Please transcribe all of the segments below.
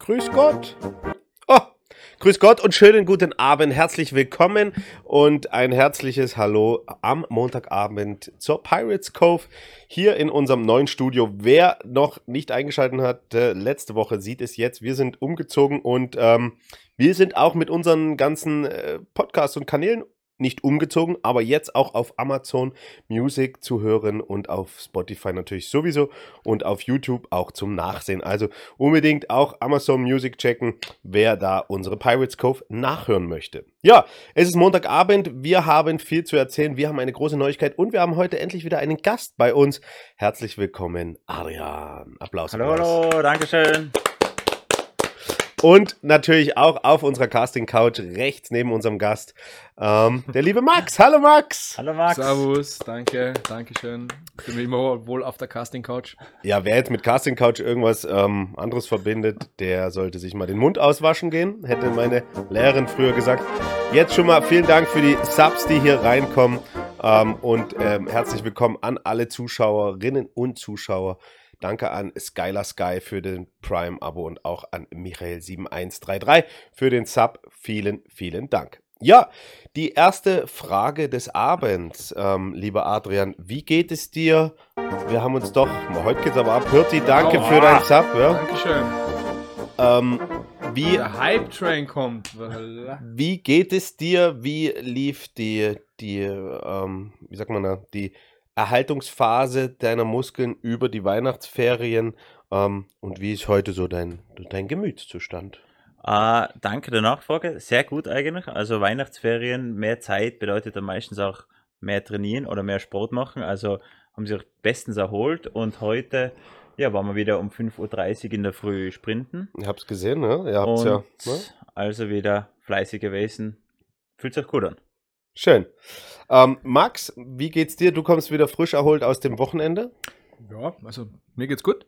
Grüß Gott. Oh, grüß Gott und schönen guten Abend. Herzlich willkommen und ein herzliches Hallo am Montagabend zur Pirates Cove hier in unserem neuen Studio. Wer noch nicht eingeschaltet hat, äh, letzte Woche sieht es jetzt. Wir sind umgezogen und ähm, wir sind auch mit unseren ganzen äh, Podcasts und Kanälen nicht umgezogen, aber jetzt auch auf Amazon Music zu hören und auf Spotify natürlich sowieso und auf YouTube auch zum Nachsehen. Also unbedingt auch Amazon Music checken, wer da unsere Pirates Cove nachhören möchte. Ja, es ist Montagabend, wir haben viel zu erzählen, wir haben eine große Neuigkeit und wir haben heute endlich wieder einen Gast bei uns. Herzlich willkommen, Adrian. Applaus. Hallo, hallo, Dankeschön. Und natürlich auch auf unserer Casting-Couch rechts neben unserem Gast ähm, der liebe Max. Hallo Max. Hallo Max. Servus, danke, danke schön. Bin mir immer wohl auf der Casting-Couch. Ja, wer jetzt mit Casting-Couch irgendwas ähm, anderes verbindet, der sollte sich mal den Mund auswaschen gehen, hätte meine Lehrerin früher gesagt. Jetzt schon mal vielen Dank für die Subs, die hier reinkommen. Ähm, und ähm, herzlich willkommen an alle Zuschauerinnen und Zuschauer. Danke an Skylar Sky für den Prime-Abo und auch an Michael7133 für den Sub. Vielen, vielen Dank. Ja, die erste Frage des Abends, ähm, lieber Adrian. Wie geht es dir? Wir haben uns doch, heute geht's aber ab. Hirti, danke Oh, für dein Sub. Ja. Dankeschön. Ähm, wie, Der Hype-Train kommt. Voilà. wie geht es dir? Wie lief die, die ähm, wie sagt man da, die Erhaltungsphase deiner Muskeln über die Weihnachtsferien? Ähm, und wie ist heute so dein, dein Gemütszustand? Äh, danke der Nachfrage. Sehr gut eigentlich. Also Weihnachtsferien, mehr Zeit bedeutet dann meistens auch mehr trainieren oder mehr Sport machen. Also haben sie auch bestens erholt und heute ja, waren wir wieder um 5.30 Uhr in der Früh sprinten. Ich hab's gesehen, ne? Ihr habt's Und ja. Ne? also wieder fleißig gewesen. Fühlt sich gut an. Schön. Ähm, Max, wie geht's dir? Du kommst wieder frisch erholt aus dem Wochenende. Ja, also mir geht's gut.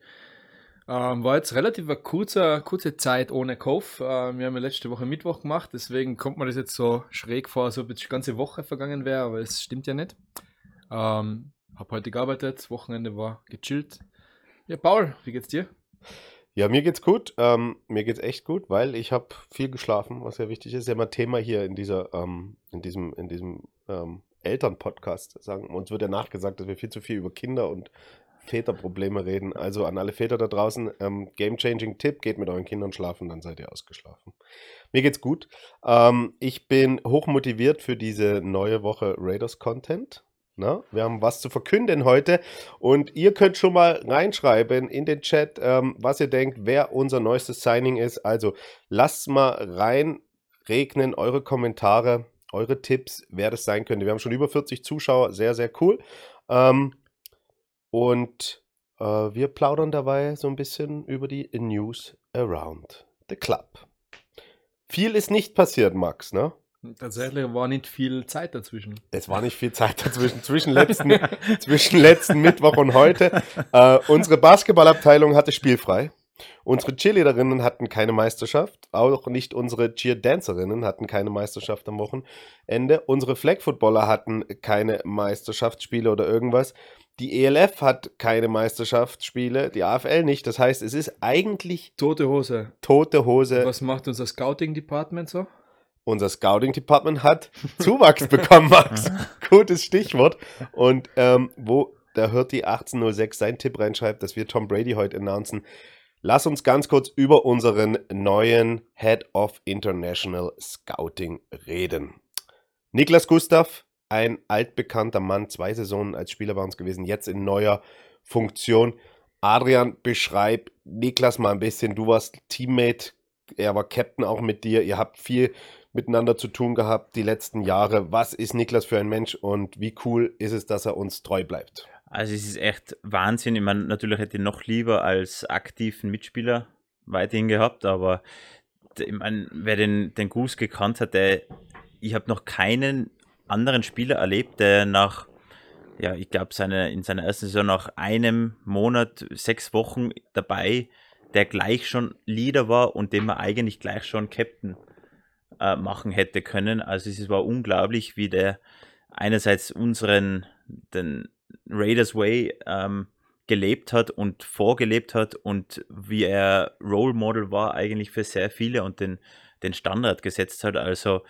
Ähm, war jetzt relativ eine kurze, kurze Zeit ohne Kopf. Ähm, wir haben ja letzte Woche Mittwoch gemacht, deswegen kommt mir das jetzt so schräg vor, als ob jetzt die ganze Woche vergangen wäre, aber es stimmt ja nicht. Ähm, hab heute gearbeitet, Wochenende war gechillt. Ja, Paul, wie geht's dir? Ja, mir geht's gut. Ähm, mir geht's echt gut, weil ich habe viel geschlafen, was ja wichtig ist. Ja, immer Thema hier in dieser, ähm, in diesem, in diesem ähm, Elternpodcast. Sagen uns wird ja nachgesagt, dass wir viel zu viel über Kinder und Väterprobleme reden. Also an alle Väter da draußen, ähm, game-changing Tipp: Geht mit euren Kindern schlafen, dann seid ihr ausgeschlafen. Mir geht's gut. Ähm, ich bin hochmotiviert für diese neue Woche Raiders Na, wir haben was zu verkünden heute und ihr könnt schon mal reinschreiben in den Chat, ähm, was ihr denkt, wer unser neuestes Signing ist. Also lasst mal reinregnen eure Kommentare, eure Tipps, wer das sein könnte. Wir haben schon über 40 Zuschauer, sehr, sehr cool. Ähm, und äh, wir plaudern dabei so ein bisschen über die News around the club. Viel ist nicht passiert, Max, ne? Tatsächlich war nicht viel Zeit dazwischen. Es war nicht viel Zeit dazwischen, zwischen letzten, zwischen letzten Mittwoch und heute. Äh, unsere Basketballabteilung hatte spielfrei. Unsere Cheerleaderinnen hatten keine Meisterschaft. Auch nicht unsere Cheerdancerinnen hatten keine Meisterschaft am Wochenende. Unsere Flag-Footballer hatten keine Meisterschaftsspiele oder irgendwas. Die ELF hat keine Meisterschaftsspiele, die AFL nicht. Das heißt, es ist eigentlich Tote Hose. tote Hose. Was macht unser Scouting-Department so? Unser Scouting Department hat Zuwachs bekommen, Max. Gutes Stichwort. Und ähm, wo der Hirti 1806 seinen Tipp reinschreibt, dass wir Tom Brady heute announcen. Lass uns ganz kurz über unseren neuen Head of International Scouting reden. Niklas Gustav, ein altbekannter Mann, zwei Saisonen als Spieler bei uns gewesen, jetzt in neuer Funktion. Adrian, beschreib Niklas mal ein bisschen. Du warst Teammate, er war Captain auch mit dir. Ihr habt viel miteinander zu tun gehabt die letzten Jahre. Was ist Niklas für ein Mensch und wie cool ist es, dass er uns treu bleibt? Also es ist echt Wahnsinn. Ich meine, natürlich hätte ich noch lieber als aktiven Mitspieler weiterhin gehabt, aber ich meine, wer den, den Goose gekannt hat, der, ich habe noch keinen anderen Spieler erlebt, der nach, ja, ich glaube, seine, in seiner ersten Saison nach einem Monat, sechs Wochen dabei, der gleich schon Leader war und dem man eigentlich gleich schon Captain äh, machen hätte können. Also es war unglaublich, wie der einerseits unseren, den Raiders Way ähm, gelebt hat und vorgelebt hat und wie er Role Model war eigentlich für sehr viele und den, den Standard gesetzt hat. Also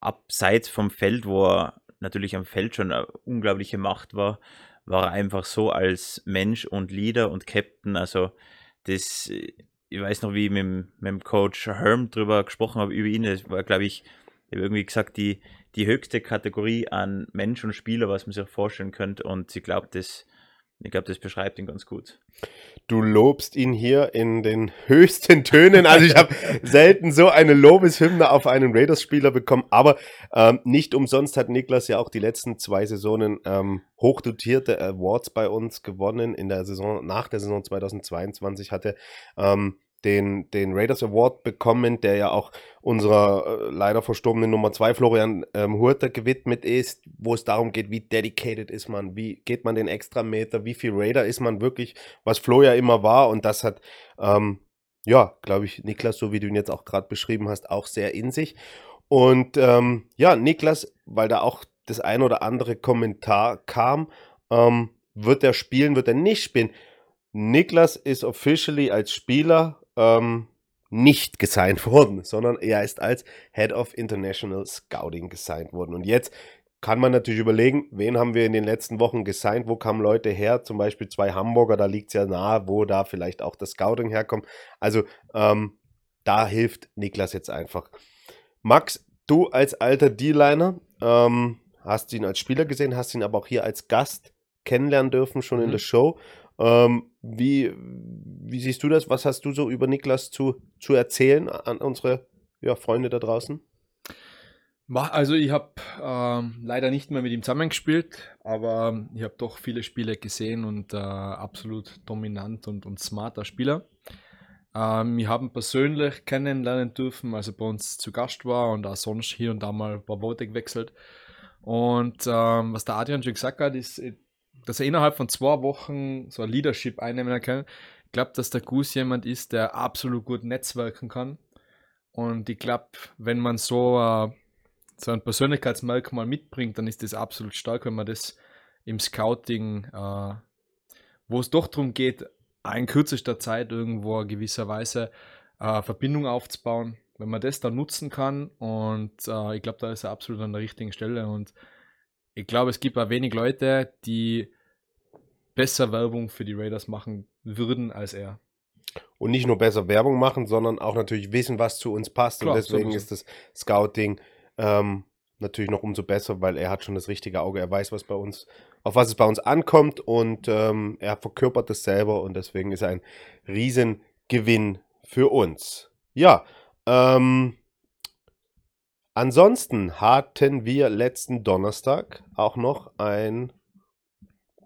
abseits vom Feld, wo er natürlich am Feld schon eine unglaubliche Macht war, war er einfach so als Mensch und Leader und Captain. Also das, ich weiß noch, wie ich mit, mit dem Coach Herm drüber gesprochen habe, über ihn. Das war, glaube ich, ich irgendwie gesagt, die, die höchste Kategorie an Mensch und Spieler, was man sich vorstellen könnte. Und ich glaube, das, ich glaube, das beschreibt ihn ganz gut. Du lobst ihn hier in den höchsten Tönen. Also ich habe selten so eine Lobeshymne auf einen Raiders-Spieler bekommen. Aber ähm, nicht umsonst hat Niklas ja auch die letzten zwei Saisonen ähm, hochdotierte Awards bei uns gewonnen. In der Saison, nach der Saison 2022 hatte ähm, den, den Raiders Award bekommen, der ja auch unserer äh, leider verstorbenen Nummer 2 Florian ähm, Hurter gewidmet ist, wo es darum geht, wie dedicated ist man, wie geht man den extra Meter, wie viel Raider ist man wirklich, was Flo ja immer war und das hat, ähm, ja, glaube ich, Niklas, so wie du ihn jetzt auch gerade beschrieben hast, auch sehr in sich. Und ähm, ja, Niklas, weil da auch das ein oder andere Kommentar kam, ähm, wird er spielen, wird er nicht spielen. Niklas ist officially als Spieler ähm, nicht gesigned worden, sondern er ist als Head of International Scouting gesigned worden. Und jetzt kann man natürlich überlegen, wen haben wir in den letzten Wochen gesigned, wo kamen Leute her, zum Beispiel zwei Hamburger, da liegt es ja nahe, wo da vielleicht auch das Scouting herkommt. Also ähm, da hilft Niklas jetzt einfach. Max, du als alter D-Liner, ähm, hast ihn als Spieler gesehen, hast ihn aber auch hier als Gast kennenlernen dürfen, schon mhm. in der Show. Ähm, wie, wie siehst du das? Was hast du so über Niklas zu, zu erzählen an unsere ja, Freunde da draußen? Also ich habe ähm, leider nicht mehr mit ihm zusammengespielt, aber ähm, ich habe doch viele Spiele gesehen und äh, absolut dominant und, und smarter Spieler. Ähm, wir haben persönlich kennenlernen dürfen, als er bei uns zu Gast war und auch sonst hier und da mal ein paar Worte gewechselt. Und ähm, was der Adrian schon gesagt hat, ist, dass er innerhalb von zwei Wochen so ein Leadership einnehmen kann. Ich glaube, dass der Goose jemand ist, der absolut gut netzwerken kann. Und ich glaube, wenn man so, uh, so ein Persönlichkeitsmerkmal mitbringt, dann ist das absolut stark, wenn man das im Scouting, uh, wo es doch darum geht, in kürzester Zeit irgendwo gewisserweise uh, Verbindung aufzubauen, wenn man das dann nutzen kann. Und ich glaube, da ist er absolut an der richtigen Stelle. Und ich glaube, es gibt auch wenig Leute, die besser Werbung für die Raiders machen würden als er. Und nicht nur besser Werbung machen, sondern auch natürlich wissen, was zu uns passt. Klar, und deswegen so ist das Scouting ähm, natürlich noch umso besser, weil er hat schon das richtige Auge. Er weiß, was bei uns, auf was es bei uns ankommt und ähm, er verkörpert das selber und deswegen ist er ein Riesengewinn für uns. Ja, ähm, ansonsten hatten wir letzten Donnerstag auch noch ein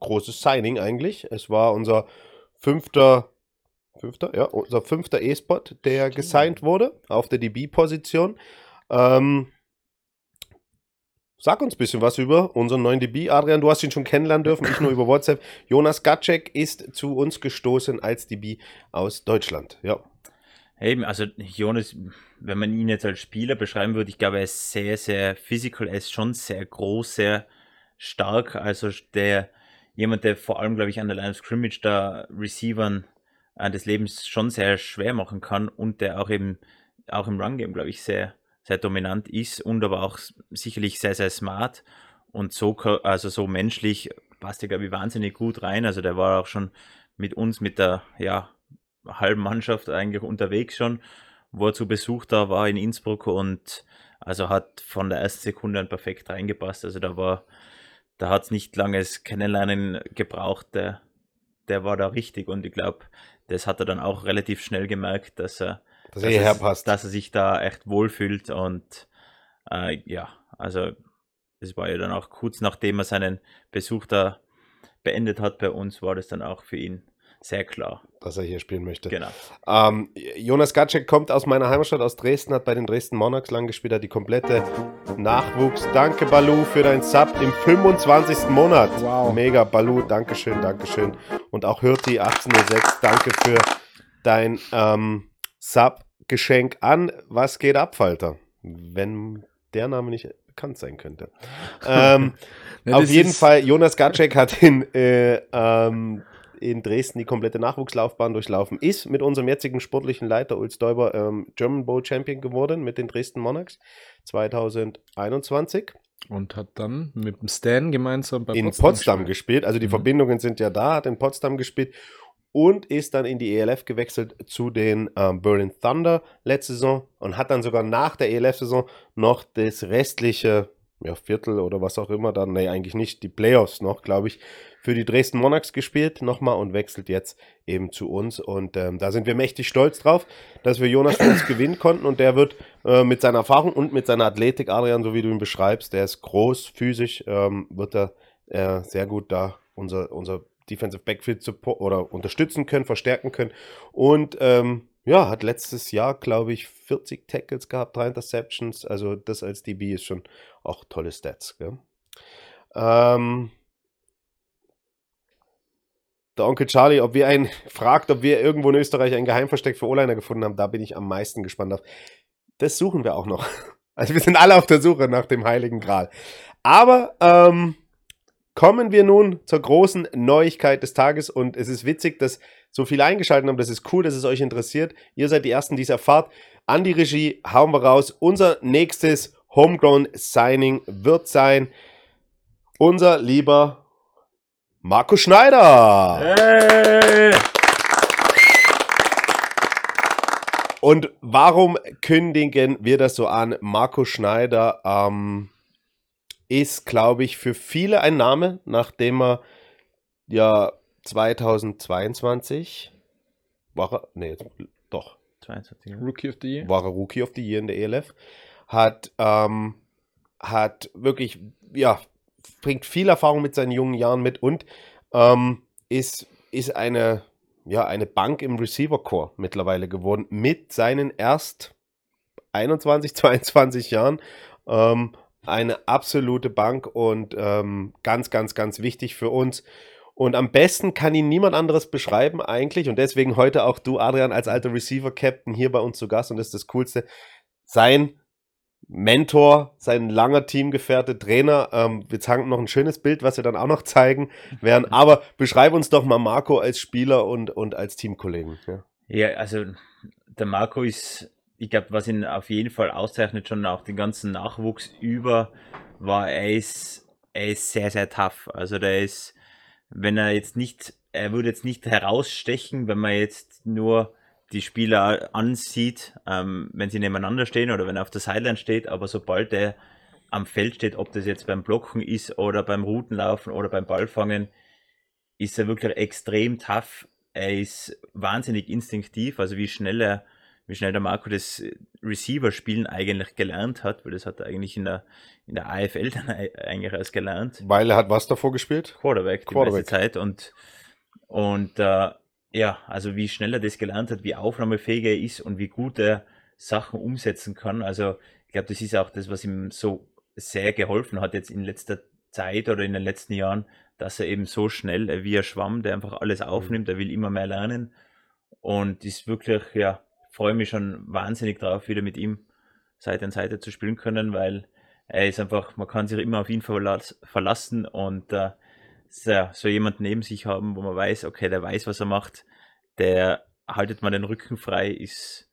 großes Signing eigentlich. Es war unser fünfter, fünfter, ja, unser fünfter E-Spot, der gesigned wurde auf der DB-Position. Ähm, Sag uns ein bisschen was über unseren neuen DB. Adrian, du hast ihn schon kennenlernen dürfen, ich nur über WhatsApp. Jonas Gatschek ist zu uns gestoßen als DB aus Deutschland. Ja. Hey, also Jonas, wenn man ihn jetzt als Spieler beschreiben würde, ich glaube, er ist sehr, sehr physical, er ist schon sehr groß, sehr stark. Also der jemand, der vor allem, glaube ich, an der Line of Scrimmage da Receivern äh, des Lebens schon sehr schwer machen kann und der auch eben auch im Run-Game, glaube ich, sehr, sehr dominant ist und aber auch sicherlich sehr, sehr smart und so, also so menschlich passt er, glaube ich, wahnsinnig gut rein. Also der war auch schon mit uns, mit der ja, halben Mannschaft eigentlich unterwegs schon, wo er zu Besuch da war in Innsbruck und also hat von der ersten Sekunde an perfekt reingepasst. Also da war da hat es nicht langes Kennenlernen gebraucht. Der, der war da richtig und ich glaube, das hat er dann auch relativ schnell gemerkt, dass er, dass, dass, er, passt. dass er sich da echt wohlfühlt und äh, ja, also es war ja dann auch kurz nachdem er seinen Besuch da beendet hat bei uns, war das dann auch für ihn sehr klar. Dass er hier spielen möchte. Genau. Ähm, Jonas Gatschek kommt aus meiner Heimatstadt, aus Dresden, hat bei den Dresden Monarchs lang gespielt, hat die komplette Nachwuchs. Danke, Balu, für dein Sub im 25. Monat. Wow. Mega, Balu, Dankeschön, Dankeschön. Und auch Hirti 1806, danke für dein ähm, Sub-Geschenk an Was geht ab, Falter? Wenn der Name nicht bekannt sein könnte. ähm, ja, auf jeden Fall, Jonas Gatschek hat in äh, ähm, in Dresden die komplette Nachwuchslaufbahn durchlaufen, ist mit unserem jetzigen sportlichen Leiter Ulz Däuber ähm, German Bowl Champion geworden mit den Dresden Monarchs 2021. Und hat dann mit dem Stan gemeinsam bei in Potsdam, Potsdam gespielt. Also die mhm. Verbindungen sind ja da, hat in Potsdam gespielt und ist dann in die ELF gewechselt zu den ähm, Berlin Thunder letzte Saison und hat dann sogar nach der ELF-Saison noch das restliche ja, Viertel oder was auch immer dann, nee, eigentlich nicht, die Playoffs noch, glaube ich, für die Dresden Monarchs gespielt nochmal und wechselt jetzt eben zu uns. Und ähm, da sind wir mächtig stolz drauf, dass wir Jonas uns gewinnen konnten und der wird äh, mit seiner Erfahrung und mit seiner Athletik, Adrian, so wie du ihn beschreibst, der ist groß, physisch, ähm, wird er äh, sehr gut da unser, unser Defensive Backfield support oder unterstützen können, verstärken können. Und ähm, ja, hat letztes Jahr, glaube ich, 40 Tackles gehabt, drei Interceptions. Also das als DB ist schon auch tolle Stats. Ähm, der Onkel Charlie, ob wir einen fragt, ob wir irgendwo in Österreich ein Geheimversteck für O-Liner gefunden haben, da bin ich am meisten gespannt auf. Das suchen wir auch noch. Also wir sind alle auf der Suche nach dem Heiligen Gral. Aber ähm, Kommen wir nun zur großen Neuigkeit des Tages und es ist witzig, dass so viele eingeschaltet haben. Das ist cool, dass es euch interessiert. Ihr seid die Ersten, die es erfahrt. An die Regie hauen wir raus. Unser nächstes Homegrown Signing wird sein unser lieber Marco Schneider. Hey. Und warum kündigen wir das so an? Marco Schneider ähm, ist, glaube ich, für viele ein Name, nachdem er ja 2022 war er, nee, doch. 22, Rookie of the Year. War er Rookie of the Year in der ELF. Hat, ähm, hat wirklich, ja, bringt viel Erfahrung mit seinen jungen Jahren mit und ähm, ist, ist eine, ja, eine Bank im Receiver-Core mittlerweile geworden mit seinen erst 21, 22 Jahren. Ähm, eine absolute Bank und ähm, ganz, ganz, ganz wichtig für uns. Und am besten kann ihn niemand anderes beschreiben eigentlich. Und deswegen heute auch du, Adrian, als alter Receiver-Captain hier bei uns zu Gast. Und das ist das Coolste. Sein Mentor, sein langer Teamgefährte, Trainer. Ähm, wir zeigen noch ein schönes Bild, was wir dann auch noch zeigen werden. Aber beschreib uns doch mal Marco als Spieler und, und als Teamkollegen. Ja. ja, also der Marco ist ich glaube, was ihn auf jeden Fall auszeichnet, schon auch den ganzen Nachwuchs über, war, er ist, er ist sehr, sehr tough. Also der ist, wenn er jetzt nicht, er würde jetzt nicht herausstechen, wenn man jetzt nur die Spieler ansieht, ähm, wenn sie nebeneinander stehen oder wenn er auf der Sideline steht, aber sobald er am Feld steht, ob das jetzt beim Blocken ist oder beim Routenlaufen oder beim Ballfangen, ist er wirklich extrem tough. Er ist wahnsinnig instinktiv, also wie schnell er wie schnell der Marco das Receiver-Spielen eigentlich gelernt hat, weil das hat er eigentlich in der, in der AFL dann eigentlich erst gelernt. Weil er hat was davor gespielt? Quarterback, die Quarterback. meiste Zeit. Und, und äh, ja, also wie schnell er das gelernt hat, wie aufnahmefähig er ist und wie gut er Sachen umsetzen kann. Also ich glaube, das ist auch das, was ihm so sehr geholfen hat jetzt in letzter Zeit oder in den letzten Jahren, dass er eben so schnell wie er schwamm, der einfach alles mhm. aufnimmt, er will immer mehr lernen und ist wirklich, ja, freue mich schon wahnsinnig drauf, wieder mit ihm Seite an Seite zu spielen können, weil er ist einfach, man kann sich immer auf ihn verlassen und äh, so jemand neben sich haben, wo man weiß, okay, der weiß, was er macht, der haltet man den Rücken frei, ist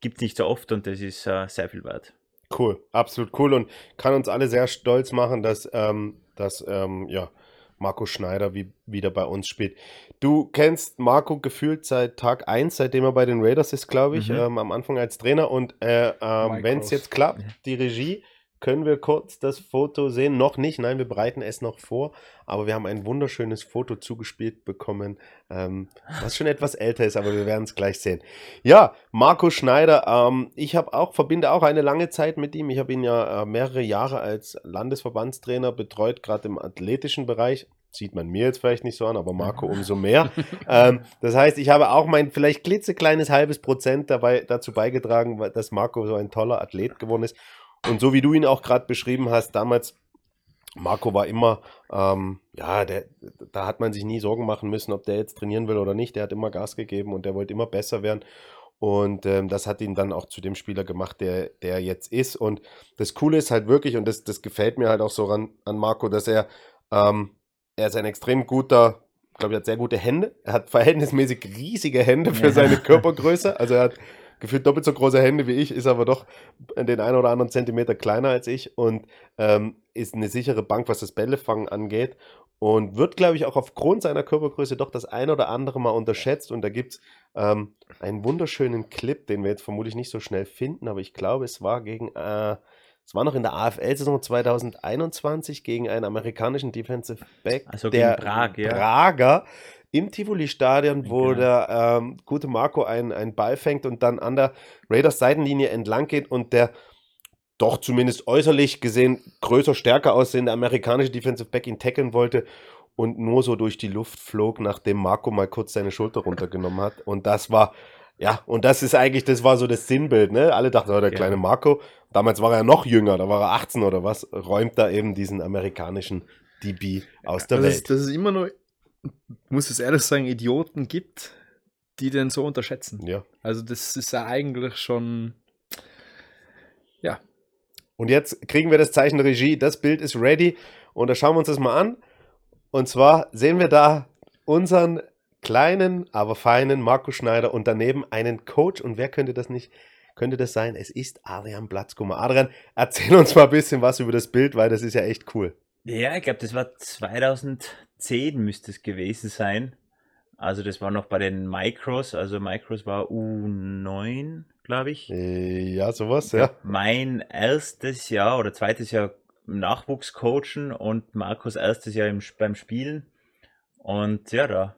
gibt nicht so oft und das ist äh, sehr viel wert. Cool, absolut cool und kann uns alle sehr stolz machen, dass, ähm, dass ähm, ja, Marco Schneider wie, wieder bei uns spielt. Du kennst Marco gefühlt seit Tag 1, seitdem er bei den Raiders ist, glaube ich, mhm. ähm, am Anfang als Trainer. Und äh, ähm, wenn es jetzt klappt, die Regie, können wir kurz das Foto sehen? Noch nicht, nein, wir bereiten es noch vor, aber wir haben ein wunderschönes Foto zugespielt bekommen, ähm, was schon etwas älter ist, aber wir werden es gleich sehen. Ja, Marco Schneider, ähm, ich habe auch, verbinde auch eine lange Zeit mit ihm. Ich habe ihn ja äh, mehrere Jahre als Landesverbandstrainer betreut, gerade im athletischen Bereich. Sieht man mir jetzt vielleicht nicht so an, aber Marco umso mehr. ähm, das heißt, ich habe auch mein vielleicht klitzekleines halbes Prozent dabei, dazu beigetragen, dass Marco so ein toller Athlet geworden ist. Und so wie du ihn auch gerade beschrieben hast, damals, Marco war immer, ähm, ja, der, da hat man sich nie Sorgen machen müssen, ob der jetzt trainieren will oder nicht. Der hat immer Gas gegeben und der wollte immer besser werden. Und ähm, das hat ihn dann auch zu dem Spieler gemacht, der, der jetzt ist. Und das Coole ist halt wirklich, und das, das gefällt mir halt auch so ran, an Marco, dass er, ähm, er ist ein extrem guter glaube ich, hat sehr gute Hände. Er hat verhältnismäßig riesige Hände für seine Körpergröße. Also er hat gefühlt doppelt so große Hände wie ich, ist aber doch den einen oder anderen Zentimeter kleiner als ich und ähm, ist eine sichere Bank, was das Bällefangen angeht. Und wird, glaube ich, auch aufgrund seiner Körpergröße doch das ein oder andere mal unterschätzt. Und da gibt es ähm, einen wunderschönen Clip, den wir jetzt vermutlich nicht so schnell finden, aber ich glaube, es war gegen, äh, es war noch in der AFL-Saison 2021 gegen einen amerikanischen Defensive Back, Also der gegen Prag, ja. Prager im Tivoli-Stadion, wo Genau. der ähm, gute Marco einen, einen Ball fängt und dann an der Raiders-Seitenlinie entlang geht und der doch zumindest äußerlich gesehen größer, stärker aussehende amerikanische Defensive Back ihn tackeln wollte und nur so durch die Luft flog, nachdem Marco mal kurz seine Schulter runtergenommen hat. Und das war, ja, und das ist eigentlich, das war so das Sinnbild, ne? Alle dachten, oh, der Ja. kleine Marco, damals war er noch jünger, da war er 18 oder was, räumt da eben diesen amerikanischen DB aus der dass, Welt. Es, dass es immer noch, muss es ehrlich sagen, Idioten gibt, die den so unterschätzen. Ja. Also das ist ja eigentlich schon, ja, Und jetzt kriegen wir das Zeichen Regie. Das Bild ist ready. Und da schauen wir uns das mal an. Und zwar sehen wir da unseren kleinen, aber feinen Marco Schneider und daneben einen Coach. Und wer könnte das nicht? Könnte das sein? Es ist Adrian Platzkummer. Adrian, erzähl uns mal ein bisschen was über das Bild, weil das ist ja echt cool. Ja, ich glaube, das war 2010 müsste es gewesen sein. Also das war noch bei den Micros. Also Micros war U9, glaube ich. Äh, Ja, sowas, ja. Mein erstes Jahr oder zweites Jahr Nachwuchscoachen und Markus erstes Jahr im, beim Spielen. Und ja, da,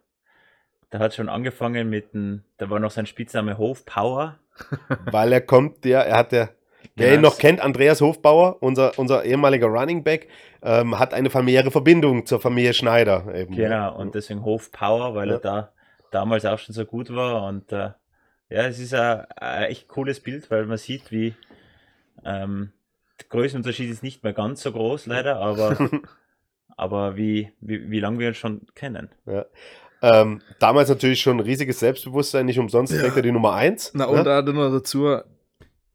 da hat schon angefangen mit dem, da war noch sein Spitzname Hofpower. Weil er kommt, ja, er hat der, wer Ja, ihn noch kennt, Andreas Hofbauer, unser, unser ehemaliger Running Back, ähm, hat eine familiäre Verbindung zur Familie Schneider. Eben. Genau, und deswegen Hofpower, weil Ja. er da damals auch schon so gut war. Und äh, ja, es ist ein, ein echt cooles Bild, weil man sieht, wie ähm, der Größenunterschied ist nicht mehr ganz so groß, leider, aber, aber wie, wie, wie lange wir uns schon kennen. Ähm, damals natürlich schon ein riesiges Selbstbewusstsein, nicht umsonst Ja. trägt er die Nummer 1. na und auch noch dazu,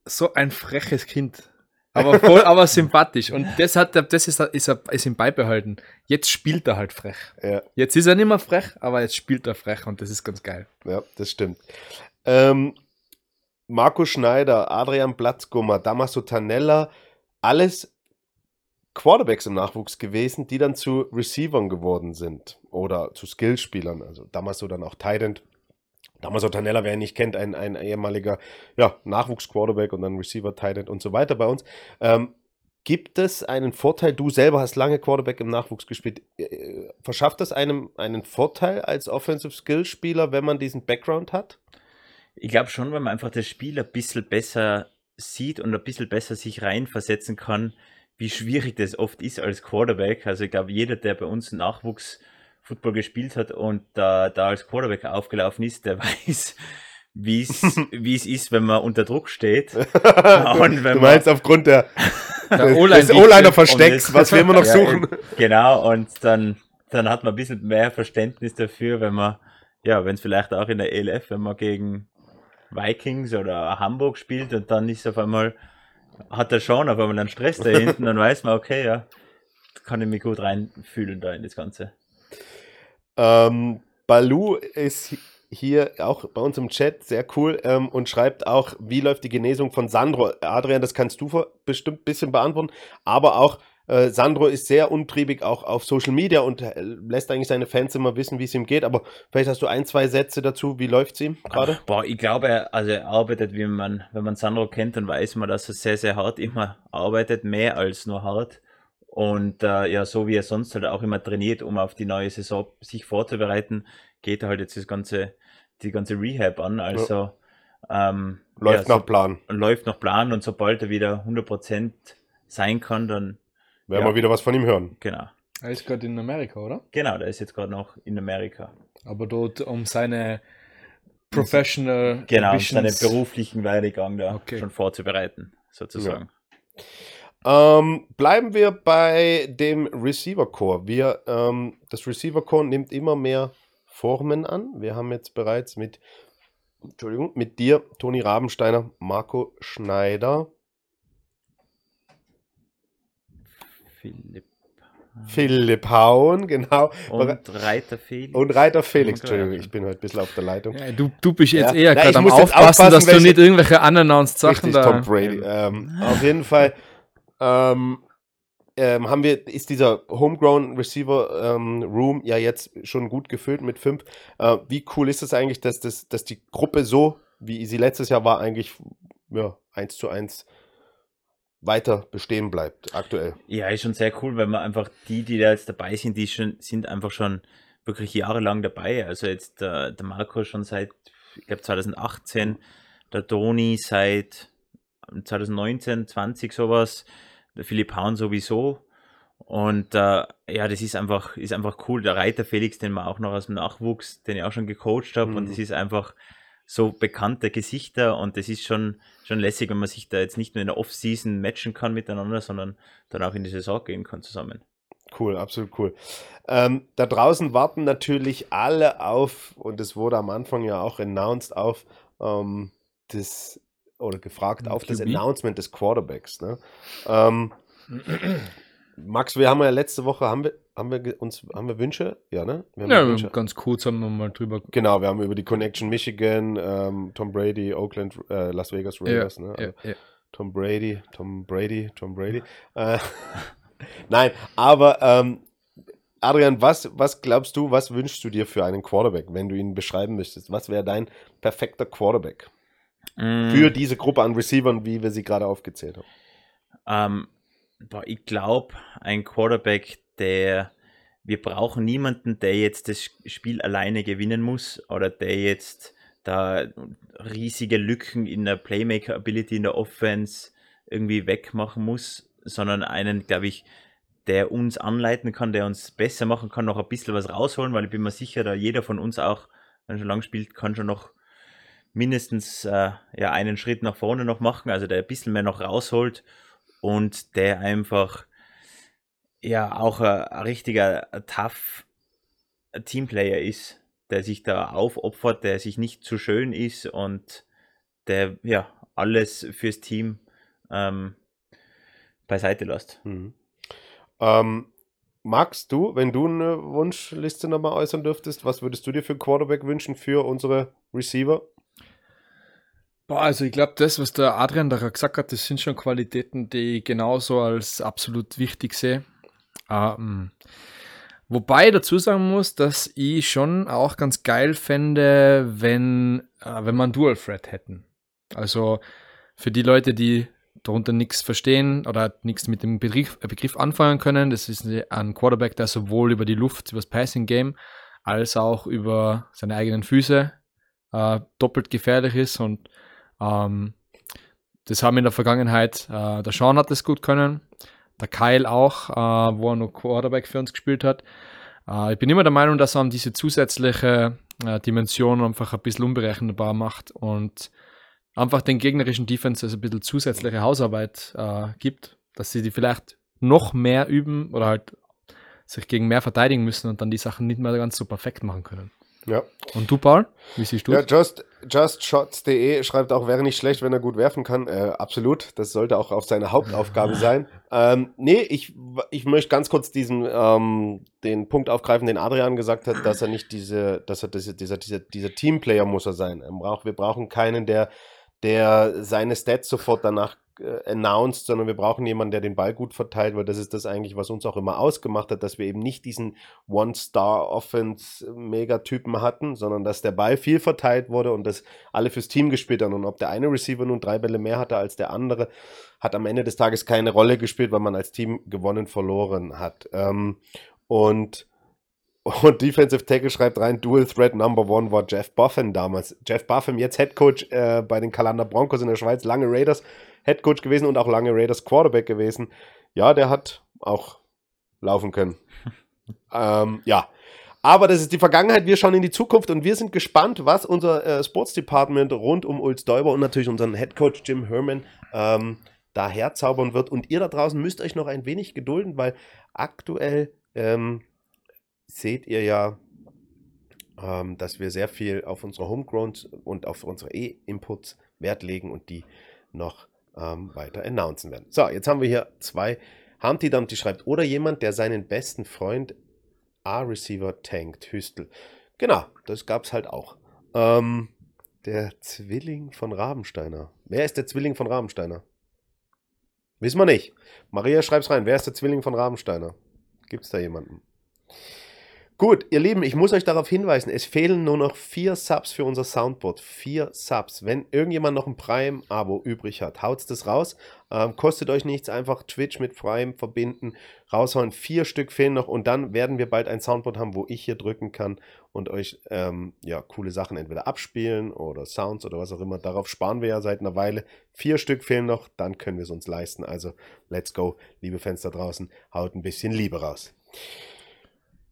so ein freches Kind. Aber voll, aber sympathisch. Und das hat das ist, ist, er, ist ihm beibehalten. Jetzt spielt er halt frech. Ja, Jetzt ist er nicht mehr frech, aber jetzt spielt er frech und das ist ganz geil. ja, das stimmt. Ähm, Marco Schneider, Adrian Platzgummer, Damaso Tanella, alles Quarterbacks im Nachwuchs gewesen, die dann zu Receivern geworden sind oder zu Skillspielern. Also Damaso dann auch Tight End. Damaso Tanella, wer ihn nicht kennt, ein, ein ehemaliger ja, Nachwuchs-Quarterback und dann Receiver, Tight und so weiter bei uns. Ähm, gibt es einen Vorteil? Du selber hast lange Quarterback im Nachwuchs gespielt. Äh, Verschafft das einem einen Vorteil als Offensive Skill-Spieler, wenn man diesen Background hat? Ich glaube schon, weil man einfach das Spiel ein bisschen besser sieht und ein bisschen besser sich reinversetzen kann, wie schwierig das oft ist als Quarterback. Also ich glaube, jeder, der bei uns Nachwuchs Football gespielt hat und da, da als Quarterback aufgelaufen ist, der weiß, wie es wie es ist, wenn man unter Druck steht. Und wenn du man- meinst aufgrund der, Der O-Liner Verstecks, was wir immer noch Ja, suchen. Genau, und dann, dann hat man ein bisschen mehr Verständnis dafür, wenn man, ja, wenn es vielleicht auch in der ELF, wenn man gegen Vikings oder Hamburg spielt und dann ist auf einmal, hat er schon auf einmal einen Stress da hinten, dann weiß man, okay, ja, kann ich mich gut reinfühlen da in das Ganze. Ähm, Balu ist hi- hier auch bei uns im Chat sehr cool ähm, und schreibt auch, wie läuft die Genesung von Sandro. Adrian, das kannst du bestimmt ein bisschen beantworten, aber auch äh, Sandro ist sehr untriebig auch auf Social Media und äh, lässt eigentlich seine Fans immer wissen, wie es ihm geht. Aber vielleicht hast du ein, zwei Sätze dazu. Wie läuft es ihm gerade? Boah, ich glaube, er, also er arbeitet, wie man, wenn man Sandro kennt, dann weiß man, dass er sehr, sehr hart immer arbeitet, mehr als nur hart. Und äh, ja, so wie er sonst halt auch immer trainiert, um auf die neue Saison sich vorzubereiten, geht er halt jetzt das ganze, die ganze Rehab an. Also ähm, Läuft ja, nach Plan. so, läuft nach Plan und sobald er wieder 100% sein kann, dann Werden Ja. wir wieder was von ihm hören. genau. Er ist gerade in Amerika, oder? Genau, der ist jetzt gerade noch in Amerika. Aber dort um seine Professional Genau, um seinen beruflichen Werdegang da Okay. schon vorzubereiten, sozusagen. Ähm, bleiben wir bei dem Receiver Core. Wir, ähm, das Receiver Core nimmt immer mehr Formen an. Wir haben jetzt bereits mit, Entschuldigung, mit dir, Toni Rabensteiner, Marco Schneider. Philipp Philipp Hauen, genau. Und Reiter Felix. Und Reiter Felix, Entschuldigung, ich bin heute ein bisschen auf der Leitung. Ja, du, du bist jetzt Ja. eher gerade ich am aufpassen, aufpassen, dass du nicht irgendwelche unannounced Sachen Richtig, da. Tom Brady. Ähm, auf jeden Fall ähm, ähm, haben wir, ist dieser Homegrown Receiver ähm, Room ja jetzt schon gut gefüllt mit fünf. Äh, wie cool ist es eigentlich, dass, das, dass die Gruppe so, wie sie letztes Jahr war, eigentlich ja, eins zu eins weiter bestehen bleibt, aktuell. Ja, ist schon sehr cool, weil man einfach die, die da jetzt dabei sind, die schon, sind einfach schon wirklich jahrelang dabei. Also jetzt der, der Marco schon seit, ich glaube 2018, der Toni seit 2019, 20 sowas, der Philipp Hahn sowieso. Und äh, ja, das ist einfach, ist einfach cool. Der Reiter Felix, den man auch noch aus dem Nachwuchs, den ich auch schon gecoacht habe. Und Mhm. das ist einfach so bekannte Gesichter und das ist schon, schon lässig, wenn man sich da jetzt nicht nur in der Off-Season matchen kann miteinander, sondern dann auch in die Saison gehen kann zusammen. Cool, absolut cool. Ähm, da draußen warten natürlich alle auf, und es wurde am Anfang ja auch announced auf, ähm, das, oder gefragt auf das. Announcement des Quarterbacks. Ne? Ähm, Max, wir haben ja letzte Woche, haben wir, haben wir uns, haben wir Wünsche? Ja, ne? Wir haben Ja, Wünsche. ganz kurz haben wir mal drüber. Genau, wir haben über die Connection Michigan, ähm, Tom Brady, Oakland, äh, Las Vegas Raiders, ne? Ja, Also ja. Tom Brady, Tom Brady, Tom Brady. Äh, Nein, aber ähm, Adrian, was, was glaubst du, was wünschst du dir für einen Quarterback, wenn du ihn beschreiben müsstest? Was wäre dein perfekter Quarterback Mm, für diese Gruppe an Receivern, wie wir sie gerade aufgezählt haben? ähm, boah, ich glaube, ein Quarterback, der wir brauchen niemanden, der jetzt das Spiel alleine gewinnen muss oder der jetzt da riesige Lücken in der Playmaker-Ability in der Offense irgendwie wegmachen muss, sondern einen, glaube ich, der uns anleiten kann, der uns besser machen kann, noch ein bisschen was rausholen, weil ich bin mir sicher, da jeder von uns auch, wenn er schon lang spielt, kann schon noch mindestens äh, ja, einen Schritt nach vorne noch machen, also der ein bisschen mehr noch rausholt und der einfach ja auch ein, ein richtiger tough Teamplayer ist, der sich da aufopfert, der sich nicht zu schön ist und der ja alles fürs Team ähm, beiseite lässt. Mhm. Ähm, Max, du, wenn du eine Wunschliste nochmal äußern dürftest, was würdest du dir für einen Quarterback wünschen für unsere Receiver? Boah, also ich glaube, das, was der Adrian da gesagt hat, das sind schon Qualitäten, die ich genauso als absolut wichtig sehe. Ähm, wobei ich dazu sagen muss, dass ich schon auch ganz geil fände, wenn, äh, wenn einen Dual Threat hätten. Also für die Leute, die darunter nichts verstehen oder nichts mit dem Begriff, äh, Begriff anfangen können, das ist ein Quarterback, der sowohl über die Luft, über das Passing Game, als auch über seine eigenen Füße äh, doppelt gefährlich ist und ähm, das haben in der Vergangenheit, äh, der Sean hat das gut können, der Kyle auch, äh, wo er noch Quarterback für uns gespielt hat. Äh, ich bin immer der Meinung, dass er diese zusätzliche äh, Dimension einfach ein bisschen unberechenbar macht und einfach den gegnerischen Defenses ein bisschen zusätzliche Hausarbeit äh, gibt, dass sie die vielleicht noch mehr üben oder halt sich gegen mehr verteidigen müssen und dann die Sachen nicht mehr ganz so perfekt machen können. Ja. Und du, Paul, wie siehst du Ja, just, justshots.de schreibt auch, wäre nicht schlecht, wenn er gut werfen kann. Äh, absolut, das sollte auch auf seine Hauptaufgabe sein. Ähm, nee, ich, ich möchte ganz kurz diesen, ähm, den Punkt aufgreifen, den Adrian gesagt hat, dass er nicht diese, dass er diese, dieser, dieser, dieser Teamplayer muss er sein. Er braucht, wir brauchen keinen, der, der seine Stats sofort danach äh, announced, sondern wir brauchen jemanden, der den Ball gut verteilt, weil das ist das eigentlich, was uns auch immer ausgemacht hat, dass wir eben nicht diesen One-Star-Offense-Megatypen hatten, sondern dass der Ball viel verteilt wurde und dass alle fürs Team gespielt haben. Und ob der eine Receiver nun drei Bälle mehr hatte als der andere, hat am Ende des Tages keine Rolle gespielt, weil man als Team gewonnen, verloren hat. Ähm, und und Defensive Tackle schreibt rein, Dual Threat Number One war Jeff Buffin damals. Jeff Buffin, jetzt Head Coach äh, bei den Kalander Broncos in der Schweiz, lange Raiders Head Coach gewesen und auch lange Raiders Quarterback gewesen. Ja, der hat auch laufen können. ähm, ja, aber das ist die Vergangenheit. Wir schauen in die Zukunft und wir sind gespannt, was unser äh, Sports Department rund um Ulz Däuber und natürlich unseren Head Coach Jim Herman ähm, da herzaubern wird. Und ihr da draußen müsst euch noch ein wenig gedulden, weil aktuell ähm, seht ihr ja, ähm, dass wir sehr viel auf unsere Homegrowns und auf unsere E-Inputs Wert legen und die noch ähm, weiter announcen werden. So, jetzt haben wir hier zwei Humpty Dumpty schreibt, oder jemand, der seinen besten Freund A-Receiver tankt, Hüstel. Genau, das gab es halt auch. Ähm, der Zwilling von Rabensteiner. Wer ist der Zwilling von Rabensteiner? Wissen wir nicht. Maria, schreib's rein. Wer ist der Zwilling von Rabensteiner? Gibt's da jemanden? Gut, ihr Lieben, ich muss euch darauf hinweisen, es fehlen nur noch vier Subs für unser Soundboard. Vier Subs. Wenn irgendjemand noch ein Prime-Abo übrig hat, haut's das raus. Ähm, kostet euch nichts, einfach Twitch mit Prime verbinden, raushauen. Vier Stück fehlen noch und dann werden wir bald ein Soundboard haben, wo ich hier drücken kann und euch ähm, ja, coole Sachen entweder abspielen oder Sounds oder was auch immer. Darauf sparen wir ja seit einer Weile. Vier Stück fehlen noch, dann können wir es uns leisten. Also, let's go, liebe da draußen, haut ein bisschen Liebe raus.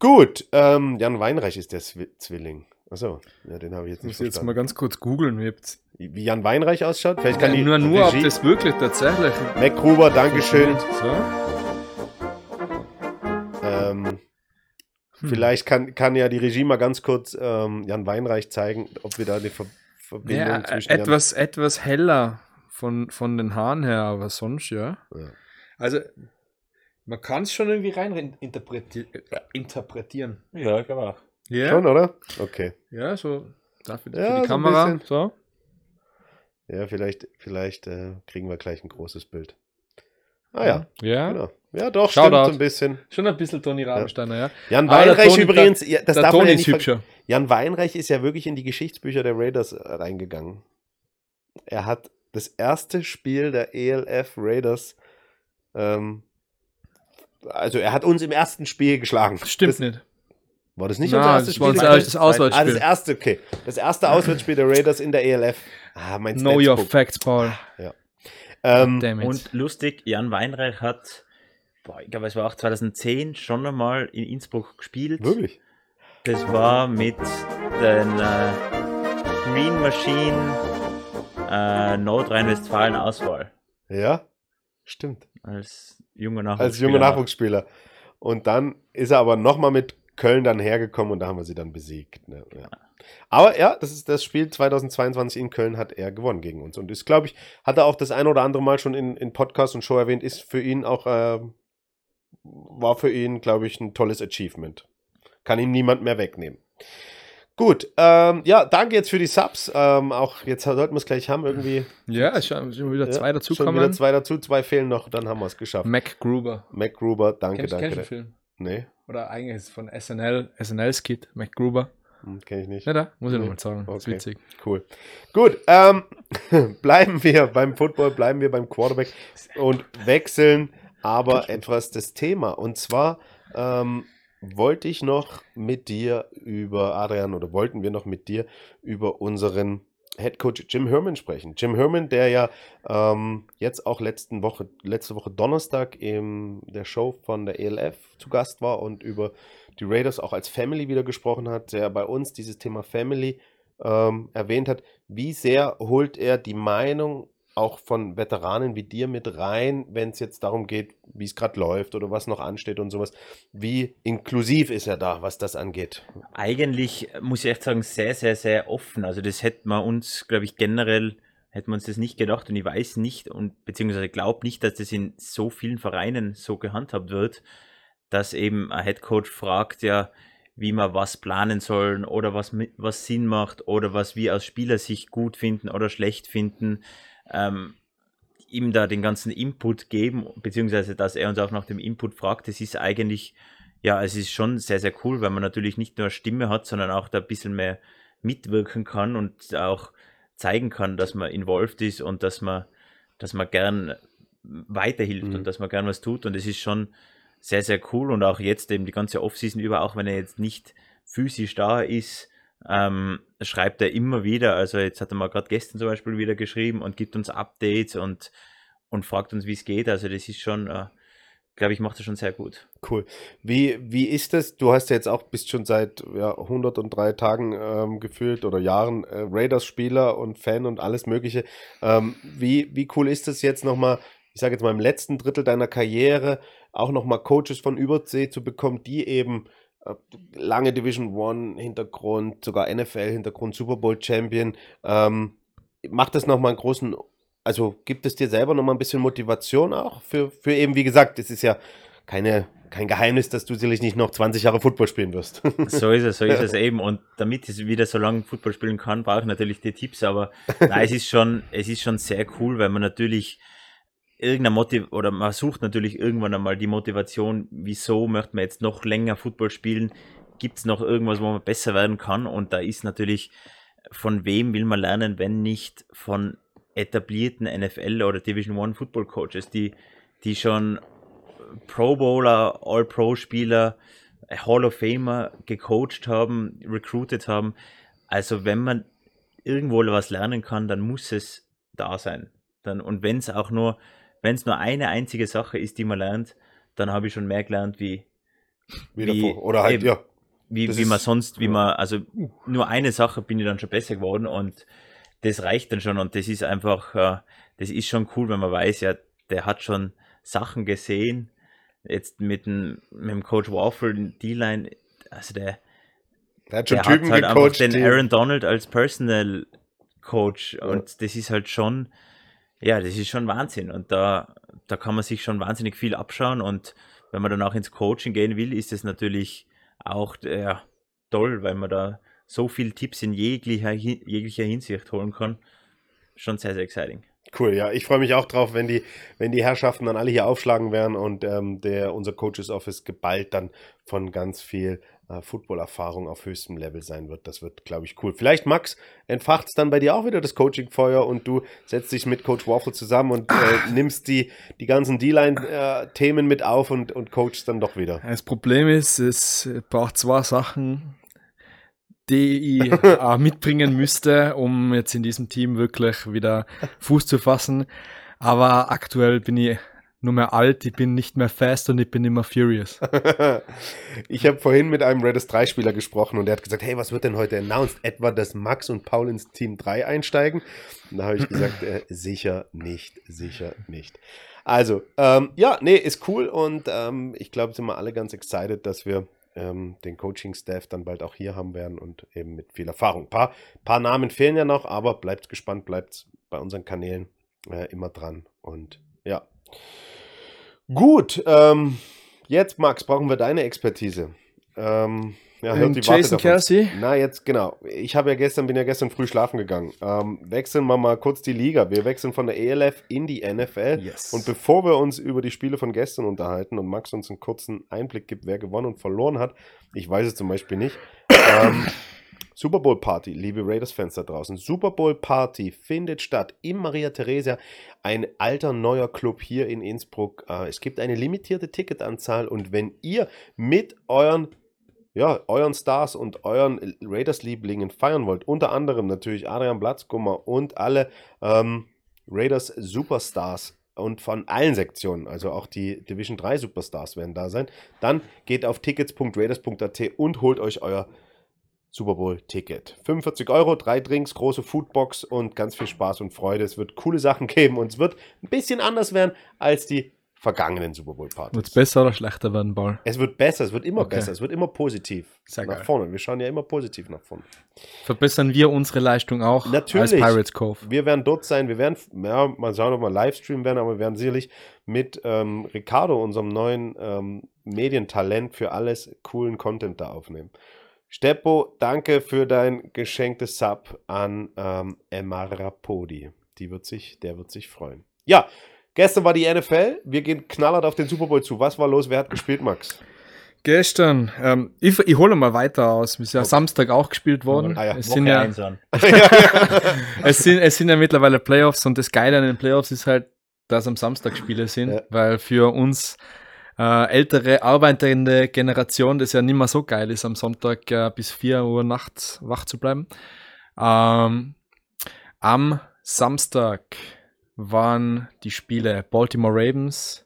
Gut, ähm, Jan Weinreich ist der Zwi Zwilling. Achso, ja, den habe ich jetzt Ich nicht muss jetzt verstanden. mal ganz kurz googeln. wie Jan Weinreich ausschaut? Vielleicht kann Ja, die nur, nur ob Regie... das wirklich tatsächlich. Mac Gruber, Dankeschön. So. Ähm, Hm. Vielleicht kann, kann ja die Regie mal ganz kurz ähm, Jan Weinreich zeigen, ob wir da eine Ver Verbindung Ja, zwischen etwas, etwas heller von, von den Haaren her, aber sonst ja. Ja. Also, man kann es schon irgendwie rein interpreti äh, interpretieren. Ja, ich glaube auch. Jan. Ja, Schon, oder? Okay. ja so. Dafür für Ja, so die Kamera. bisschen. So. Ja, vielleicht, vielleicht äh, kriegen wir gleich ein großes Bild. Ah ja, Ja. genau. Ja, doch, Shoutout. stimmt so ein bisschen. Schon ein bisschen Toni Rabensteiner, ja. Jan Aber der Weinreich Toni- übrigens, ja, das der darf man Toni ja ist nicht hübscher. Jan Weinreich ist ja wirklich in die Geschichtsbücher der Raiders äh, reingegangen. Er hat das erste Spiel der ELF Raiders, ähm, also er hat uns im ersten Spiel geschlagen. Stimmt das, nicht. War das nicht Na, unser erstes das war Spiel? unser erstes Ah, das Auswärtsspiel. erste, okay. Das erste Auswärtsspiel der Raiders in der ELF. Ah, mein Know your Statsbook. facts, Paul. Ähm, Damn it. Und lustig, Jan Weinreich hat, boah, ich glaube, es war auch 2010 schon einmal in Innsbruck gespielt. wirklich? Das war mit den äh, Green Machine äh, Nordrhein-Westfalen Auswahl. Ja, stimmt. Als junger Nachwuchsspieler. Als junger Nachwuchsspieler. Und dann ist er aber nochmal mit Köln dann hergekommen und da haben wir sie dann besiegt. Ne? Ja. Aber ja, das ist das Spiel 2022 in Köln hat er gewonnen gegen uns. Und ist, glaube ich, hat er auch das ein oder andere Mal schon in, in Podcast und Show erwähnt, ist für ihn auch, äh, war für ihn, glaube ich, ein tolles Achievement. Kann ihm niemand mehr wegnehmen. Gut, ähm, ja, danke jetzt für die Subs. Ähm, auch jetzt sollten wir es gleich haben, irgendwie. Ja, es sind schon wieder Ja, zwei Schon dazukommen. wieder zwei dazu, zwei fehlen noch, dann haben wir es geschafft. Mac Gruber. Mac Gruber, danke, Kennst, danke. kennst du den Film? Nee, Oder eigentlich ist es von SNL, SNL's Kid, Mac Gruber. hm, kenne ich nicht. Ja, da, muss ich Nee. nochmal sagen. Das ist Okay. witzig. Cool. Gut, ähm, bleiben wir beim Football, bleiben wir beim Quarterback und wechseln aber etwas das Thema. Und zwar ähm, wollte ich noch mit dir über, Adrian, oder wollten wir noch mit dir über unseren Head Coach Jim Herman sprechen. Jim Herman, der ja ähm, jetzt auch letzten Woche, letzte Woche Donnerstag in der Show von der ELF zu Gast war und über die Raiders auch als Family wieder gesprochen hat, der bei uns dieses Thema Family ähm, erwähnt hat. Wie sehr holt er die Meinung auch von Veteranen wie dir mit rein, wenn es jetzt darum geht, wie es gerade läuft oder was noch ansteht und sowas? Wie inklusiv ist er da, was das angeht? Eigentlich muss ich echt sagen, sehr, sehr, sehr offen. Also das hätte man uns, glaube ich, generell hätten wir uns das nicht gedacht und ich weiß nicht und beziehungsweise glaube nicht, dass das in so vielen Vereinen so gehandhabt wird, dass eben ein Headcoach fragt ja, wie man was planen sollen oder was, was Sinn macht oder was wir aus Spielersicht gut finden oder schlecht finden. Ähm, ihm da den ganzen Input geben, beziehungsweise dass er uns auch nach dem Input fragt, das ist eigentlich, ja, es ist schon sehr, sehr cool, weil man natürlich nicht nur Stimme hat, sondern auch da ein bisschen mehr mitwirken kann und auch zeigen kann, dass man involviert ist und dass man, dass man gern weiterhilft Mhm. und dass man gern was tut und es ist schon sehr, sehr cool und auch jetzt eben die ganze Offseason über, auch wenn er jetzt nicht physisch da ist, ähm, schreibt er immer wieder, also jetzt hat er mal gerade gestern zum Beispiel wieder geschrieben und gibt uns Updates und, und fragt uns, wie es geht, also das ist schon, äh, glaube ich, macht er schon sehr gut. Cool. Wie, wie ist das? Du hast ja jetzt auch, bist schon seit ja, 103 Tagen ähm, gefühlt oder Jahren äh, Raiders-Spieler und Fan und alles Mögliche. Ähm, wie, wie cool ist das jetzt nochmal, ich sage jetzt mal im letzten Drittel deiner Karriere, auch nochmal Coaches von Übersee zu bekommen, die eben lange Division One Hintergrund, sogar NFL Hintergrund, Super Bowl Champion. Ähm, macht das nochmal einen großen also gibt es dir selber nochmal ein bisschen Motivation auch für, für eben, wie gesagt, es ist ja keine, kein Geheimnis, dass du sicherlich nicht noch 20 Jahre Football spielen wirst. So ist es, so ist es eben. Und damit ich wieder so lange Football spielen kann, brauche ich natürlich die Tipps. Aber nein, es ist schon, es ist schon sehr cool, weil man natürlich irgendeine Motiv oder man sucht natürlich irgendwann einmal die Motivation, wieso möchte man jetzt noch länger Football spielen? Gibt es noch irgendwas, wo man besser werden kann? Und da ist natürlich, von wem will man lernen, wenn nicht von etablierten NFL oder Division One Football Coaches, die, die schon Pro Bowler, All-Pro-Spieler, Hall of Famer gecoacht haben, recruited haben. Also wenn man irgendwo was lernen kann, dann muss es da sein. Dann, und wenn es auch nur, wenn es nur eine einzige Sache ist, die man lernt, dann habe ich schon mehr gelernt, wie, Wieder wie, vor. Oder halt, eben, ja. wie, Das wie man sonst, wie ja. man, also nur eine Sache bin ich dann schon besser geworden und das reicht dann schon und das ist einfach, äh, das ist schon cool, wenn man weiß, ja, der hat schon Sachen gesehen, jetzt mit dem, mit dem Coach Waffle, D-Line, also der, Der hat schon der Typen hat halt gecoacht. den die- Aaron Donald als Personal Coach Ja. und das ist halt schon, ja, das ist schon Wahnsinn und da, da kann man sich schon wahnsinnig viel abschauen und wenn man dann auch ins Coaching gehen will, ist es natürlich auch ja, toll, weil man da so viele Tipps in jeglicher, jeglicher Hinsicht holen kann. Schon sehr, sehr exciting. Cool, ja. Ich freue mich auch drauf, wenn die, wenn die Herrschaften dann alle hier aufschlagen werden und ähm, der, unser Coaches Office geballt dann von ganz viel äh, Football-Erfahrung auf höchstem Level sein wird. Das wird, glaube ich, cool. Vielleicht, Max, entfacht es dann bei dir auch wieder das Coaching-Feuer und du setzt dich mit Coach Waffle zusammen und äh, nimmst die, die ganzen D-Line-Themen mit auf und, und coachst dann doch wieder. Das Problem ist, es braucht zwei Sachen, die ich äh, mitbringen müsste, um jetzt in diesem Team wirklich wieder Fuß zu fassen. Aber aktuell bin ich nur mehr alt, ich bin nicht mehr fast und ich bin immer furious. ich habe vorhin mit einem Redis 3-Spieler gesprochen und der hat gesagt, hey, was wird denn heute announced? Etwa, dass Max und Paul ins Team 3 einsteigen? Und da habe ich gesagt, äh, sicher nicht, sicher nicht. Also, ähm, ja, nee, ist cool und ähm, ich glaube, sind wir alle ganz excited, dass wir ähm, den Coaching-Staff dann bald auch hier haben werden und eben mit viel Erfahrung. Ein paar, paar Namen fehlen ja noch, aber bleibt gespannt, bleibt bei unseren Kanälen äh, immer dran und ja. Gut, ähm, jetzt, Max, brauchen wir deine Expertise. Ähm, ja, hört Ähm, die Jason. Kelsey? Na, jetzt, genau. Ich habe ja gestern, bin ja gestern früh schlafen gegangen. Ähm, wechseln wir mal kurz die Liga. Wir wechseln von der ELF in die NFL. Yes. Und bevor wir uns über die Spiele von gestern unterhalten und Max uns einen kurzen Einblick gibt, wer gewonnen und verloren hat, ich weiß es zum Beispiel nicht. ähm, Super Bowl Party, liebe Raiders-Fans da draußen. Super Bowl Party findet statt im Maria Theresia, ein alter neuer Club hier in Innsbruck. Äh, es gibt eine limitierte Ticketanzahl und wenn ihr mit euren ja, euren Stars und euren Raiders-Lieblingen feiern wollt, unter anderem natürlich Adrian Blatzkummer und alle ähm, Raiders Superstars und von allen Sektionen, also auch die Division 3 Superstars werden da sein, dann geht auf tickets.raiders.at und holt euch euer Super Bowl-Ticket. 45 Euro, drei Drinks, große Foodbox und ganz viel Spaß und Freude. Es wird coole Sachen geben und es wird ein bisschen anders werden als die vergangenen Super Bowl-Partys. Wird es besser oder schlechter werden, Paul? Es wird besser, es wird immer Okay. besser, es wird immer positiv Sehr nach geil. vorne. Wir schauen ja immer positiv nach vorne. Verbessern wir unsere Leistung auch Natürlich. als Pirates Cove? Wir werden dort sein, wir werden, ja, mal schauen, ob wir Livestream werden, aber wir werden sicherlich mit ähm, Ricardo, unserem neuen ähm, Medientalent für alles, coolen Content da aufnehmen. Steppo, danke für dein geschenktes Sub an ähm, Emma Rapodi. Die wird sich, der wird sich freuen. Ja, gestern war die NFL. Wir gehen knallhart auf den Super Bowl zu. Was war los? Wer hat gespielt, Max? Gestern, ähm, ich, ich hole mal weiter aus. Ist ja Samstag auch gespielt worden. Ah ja, es, Woche sind ja, es, sind, es sind ja mittlerweile Playoffs und das Geile an den Playoffs ist halt, dass am Samstag Spiele sind, Ja. weil für uns äh, ältere, arbeitende Generation das ja nicht mehr so geil ist, am Sonntag äh, bis 4 Uhr nachts wach zu bleiben. Ähm, am Samstag waren die Spiele Baltimore Ravens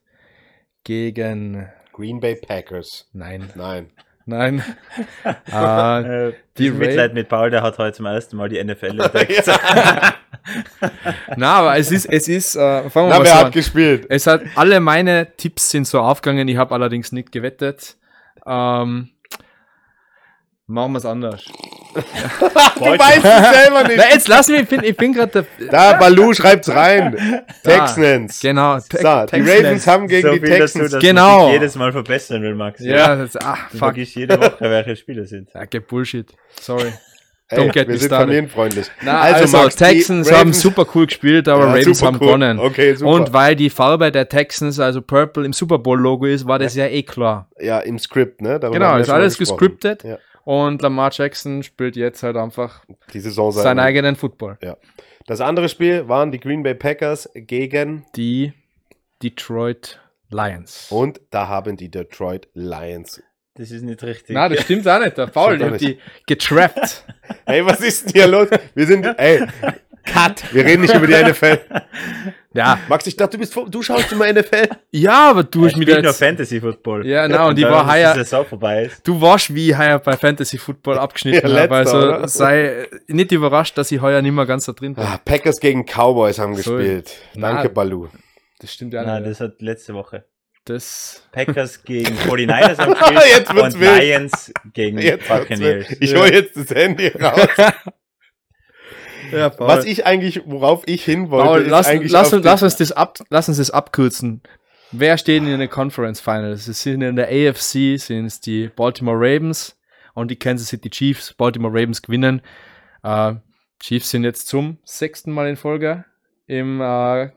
gegen Green Bay Packers. Nein, Nein. Nein. äh, Äh, die Mitleid mit Paul, der hat heute zum ersten Mal die NFL entdeckt. Na, aber es ist, es ist, äh, fangen wir Na, mal hat an. gespielt? Es hat alle meine Tipps sind so aufgegangen. Ich habe allerdings nicht gewettet. Ähm, machen wir es anders. du weißt es selber Na, nicht. jetzt lass mich, ich bin, ich bin gerade der. Da, Balu schreibt's rein. Texans. Genau. So, die Ravens haben gegen so die Texans. dass Genau. man sich jedes Mal verbessern will, Max. Ja, das, ah, Du fuck. vergisst jede Woche, welche Spieler sind. Ja, get Bullshit. Sorry. Ey, Don't get wir me sind familienfreundlich. Na, also, Max, die Texans haben super cool gespielt, aber Ja, Ravens haben cool. gewonnen. Okay, super. Und weil die Farbe der Texans, also Purple, im Super Bowl-Logo ist, war das ja, eh klar. Ja, im Skript, ne? Darüber Genau, ist alles gesprochen. gescriptet. Ja, Und Lamar Jackson spielt jetzt halt einfach die Saison sei seinen Dank. eigenen Football. Ja. Das andere Spiel waren die Green Bay Packers gegen Die Detroit Lions. und da haben die Detroit Lions. Das ist nicht richtig. Na, das stimmt auch nicht. Der Paul, auch die, die getrappt. Ey, was ist denn hier los? Wir sind, ey, Cut. Wir reden nicht über die NFL. ja. Max, ich dachte, du bist, vor- du schaust immer NFL. ja, aber du hast mir spielt nur jetzt, Fantasy Football. Ja, na, und die war bis heuer- die vorbei ist. du warst wie heuer bei Fantasy Football abgeschnitten. Ja, letzter, also oder? sei nicht überrascht, dass ich heuer nicht mehr ganz da drin bin. Ah, Packers gegen Cowboys haben So. gespielt. Na, Danke, Balu. Das stimmt ja Nein, nicht. das hat letzte Woche. Das, Packers gegen 49ers am Spiel Jetzt wird's und wild. Lions gegen Jetzt Buccaneers. ich hole jetzt das Handy raus. ja. Was ich eigentlich, worauf ich hin wollte, Paul, ist lass, eigentlich lass, auf uns, lass, uns das ab, lass uns das abkürzen. Wer steht in den Conference Finals? Es sind in der AFC sind es die Baltimore Ravens und die Kansas City Chiefs. Baltimore Ravens gewinnen. Äh, Chiefs sind jetzt zum sechsten Mal in Folge im äh,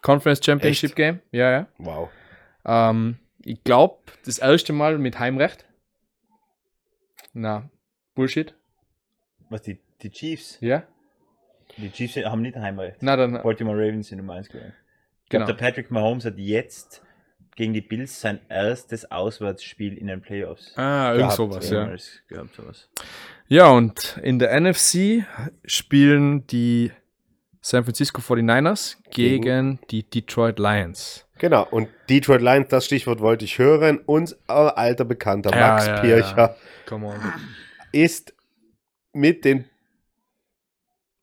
Conference Championship Echt? Game. Ja, ja. Wow. Ähm, ich glaube, das erste Mal mit Heimrecht. Na, Bullshit. Was, die, die Chiefs? Ja? Die Chiefs haben nicht Heimrecht. Na, dann, Baltimore Ravens sind Nummer 1 geworden. Ich glaube, genau. der Patrick Mahomes hat jetzt gegen die Bills sein erstes Auswärtsspiel in den Playoffs. Ah, irgend sowas, ja. gehabt, sowas. Ja, und in der NFC spielen die San Francisco 49ers gegen die Detroit Lions. Genau, und Detroit Lions, das Stichwort wollte ich hören. Uns alter Bekannter Ja, Max ja, Pircher ja. Come on. ist mit den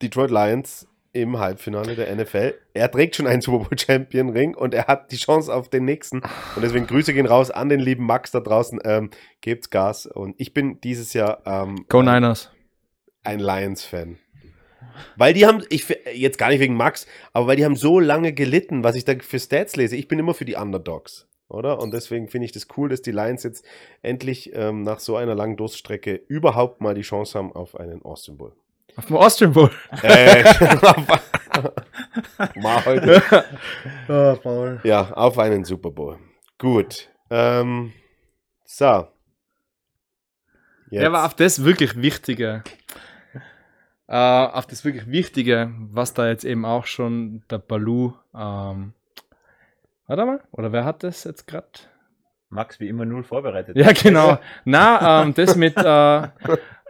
Detroit Lions im Halbfinale der NFL. Er trägt schon einen Super Bowl Champion Ring und er hat die Chance auf den nächsten. Und deswegen Grüße gehen raus an den lieben Max da draußen. Ähm, gebt's Gas. Und ich bin dieses Jahr ähm, Go Niners. ein Lions-Fan. Weil die haben, ich jetzt gar nicht wegen Max, aber weil die haben so lange gelitten, was ich da für Stats lese. Ich bin immer für die Underdogs, oder? Und deswegen finde ich das cool, dass die Lions jetzt endlich ähm, nach so einer langen Durststrecke überhaupt mal die Chance haben auf einen Austin Bowl. Auf dem Austrian Bowl. Äh, mal heute. Oh, Paul. Ja, auf einen Super Bowl. Gut. Ähm, so. Jetzt. Ja, aber auf das wirklich Wichtige, äh, auf das wirklich Wichtige, was da jetzt eben auch schon der Balu, ähm, warte mal, oder wer hat das jetzt gerade? Max wie immer null vorbereitet. Ja, genau. Na, ähm, das mit äh,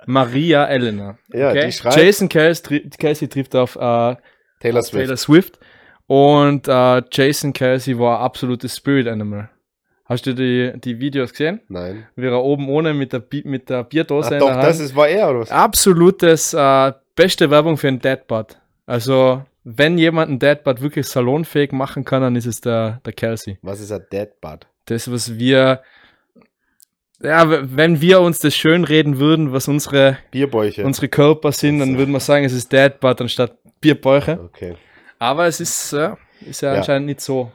Maria Elena. Ja, okay? die schreibt Jason Kelsey, Kelsey trifft auf äh, Taylor Swift. Taylor Swift. Und äh, Jason Kelsey war ein absolutes Spirit Animal. Hast du die, die Videos gesehen? Nein. Wie er oben ohne mit der, Bi mit der Bierdose Ach in doch, der Hand. das ist, war er, oder was? Absolutes äh, beste Werbung für einen Deadbutt. Also, wenn jemand einen Deadbutt wirklich salonfähig machen kann, dann ist es der, der Kelsey. Was ist ein Dead Bud? Das, was wir, ja, wenn wir uns das schön reden würden, was unsere, Bierbäuche. unsere Körper sind, dann So. würden wir sagen, es ist Deadbutt anstatt Bierbäuche. Okay. Aber es ist, ja, ist ja, Ja. anscheinend nicht so.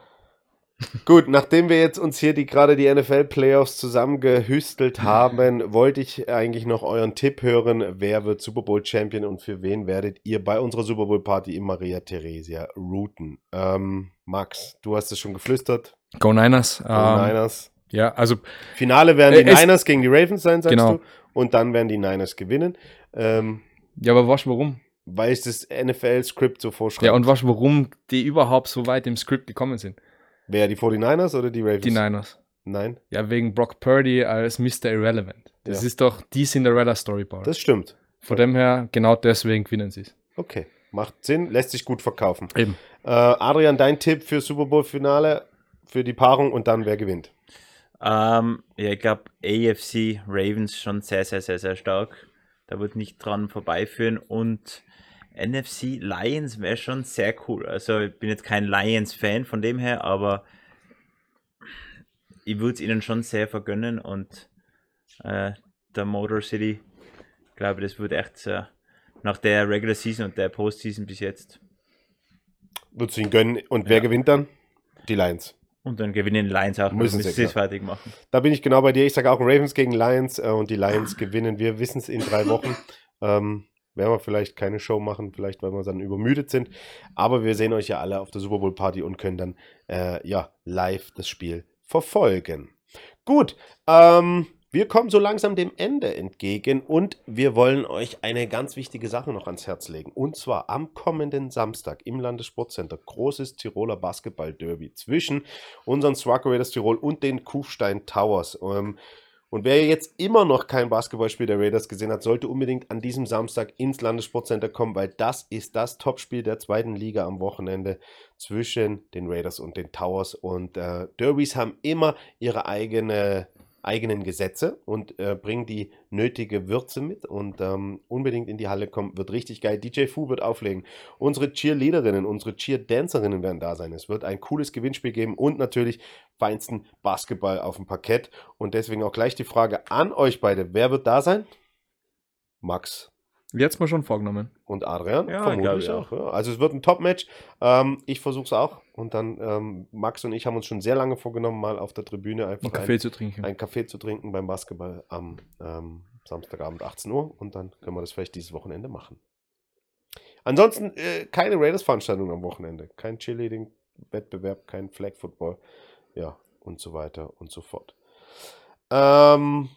Gut, nachdem wir jetzt uns hier die gerade die NFL-Playoffs zusammengehüstelt haben, wollte ich eigentlich noch euren Tipp hören. Wer wird Super Bowl Champion und für wen werdet ihr bei unserer Super Bowl Party in Maria Theresia routen? Ähm, Max, du hast es schon geflüstert. Go Niners. Die Ähm, Niners. Ja, also Finale werden die Äh, Niners gegen die Ravens sein, sagst Genau. du. Und dann werden die Niners gewinnen. Ähm, Ja, aber du warum? weil es das NFL-Skript so vorschreibt. Ja, und du warum die überhaupt so weit im Skript gekommen sind? Wer, die 49ers oder die Ravens? Die Niners. Nein, Ja, wegen Brock Purdy als Mr. Irrelevant. Das Ja. ist doch die Cinderella-Story-Bar. das stimmt. Von dem her, genau deswegen gewinnen sie es. Okay, macht Sinn, lässt sich gut verkaufen. Eben. Äh, Adrian, dein Tipp für Super Bowl-Finale, für die Paarung und dann wer gewinnt? Ähm, ja, ich glaube, AFC Ravens schon sehr, sehr, sehr, sehr stark. Da wird nicht dran vorbeiführen. Und NFC Lions wäre schon sehr cool. Also, ich bin jetzt kein Lions-Fan von dem her, aber ich würde es ihnen schon sehr vergönnen. Und äh, der Motor City Ich glaube, das wird echt äh, nach der Regular Season und der Postseason bis jetzt. Würdest du ihn gönnen? Und wer Ja. gewinnt dann? Die Lions. Und dann gewinnen die Lions auch. Müssen sie, es fertig machen. Da bin ich genau bei dir. Ich sage auch Ravens gegen Lions äh, und die Lions gewinnen. Wir wissen es in drei Wochen. Ähm, werden wir vielleicht keine Show machen, vielleicht weil wir dann übermüdet sind. Aber wir sehen euch ja alle auf der Super Bowl Party und können dann äh, ja live das Spiel verfolgen. Gut, ähm, wir kommen so langsam dem Ende entgegen und wir wollen euch eine ganz wichtige Sache noch ans Herz legen. Und zwar am kommenden Samstag im Landessportcenter großes Tiroler Basketball-Derby zwischen unseren Struggle Raiders Tirol und den Kufstein Towers. Ähm, und wer jetzt immer noch kein Basketballspiel der Raiders gesehen hat, sollte unbedingt an diesem Samstag ins Landessportcenter kommen, weil das ist das Topspiel der zweiten Liga am Wochenende zwischen den Raiders und den Towers. Und äh, Derbys haben immer ihre eigene, eigenen Gesetze und äh, bringen die nötige Würze mit. Und ähm, unbedingt in die Halle kommen, wird richtig geil. DJ Fu wird auflegen. Unsere Cheerleaderinnen, unsere Cheerdancerinnen werden da sein. Es wird ein cooles Gewinnspiel geben und natürlich feinsten Basketball auf dem Parkett. Und deswegen auch gleich die Frage an euch beide. Wer wird da sein? Max Jetzt mal schon vorgenommen. und Adrian. Ja, vermutlich auch. Ja. Also es wird ein Top-Match. Ähm, ich versuche es auch. Und dann ähm, Max und ich haben uns schon sehr lange vorgenommen, mal auf der Tribüne einfach Um Kaffee zu trinken. einen Kaffee zu trinken beim Basketball am ähm, Samstagabend 18 Uhr. Und dann können wir das vielleicht dieses Wochenende machen. Ansonsten äh, keine Raiders-Veranstaltung am Wochenende. Kein Cheerleading-Wettbewerb, kein Flag-Football. Ja, und so weiter und so fort. Ähm,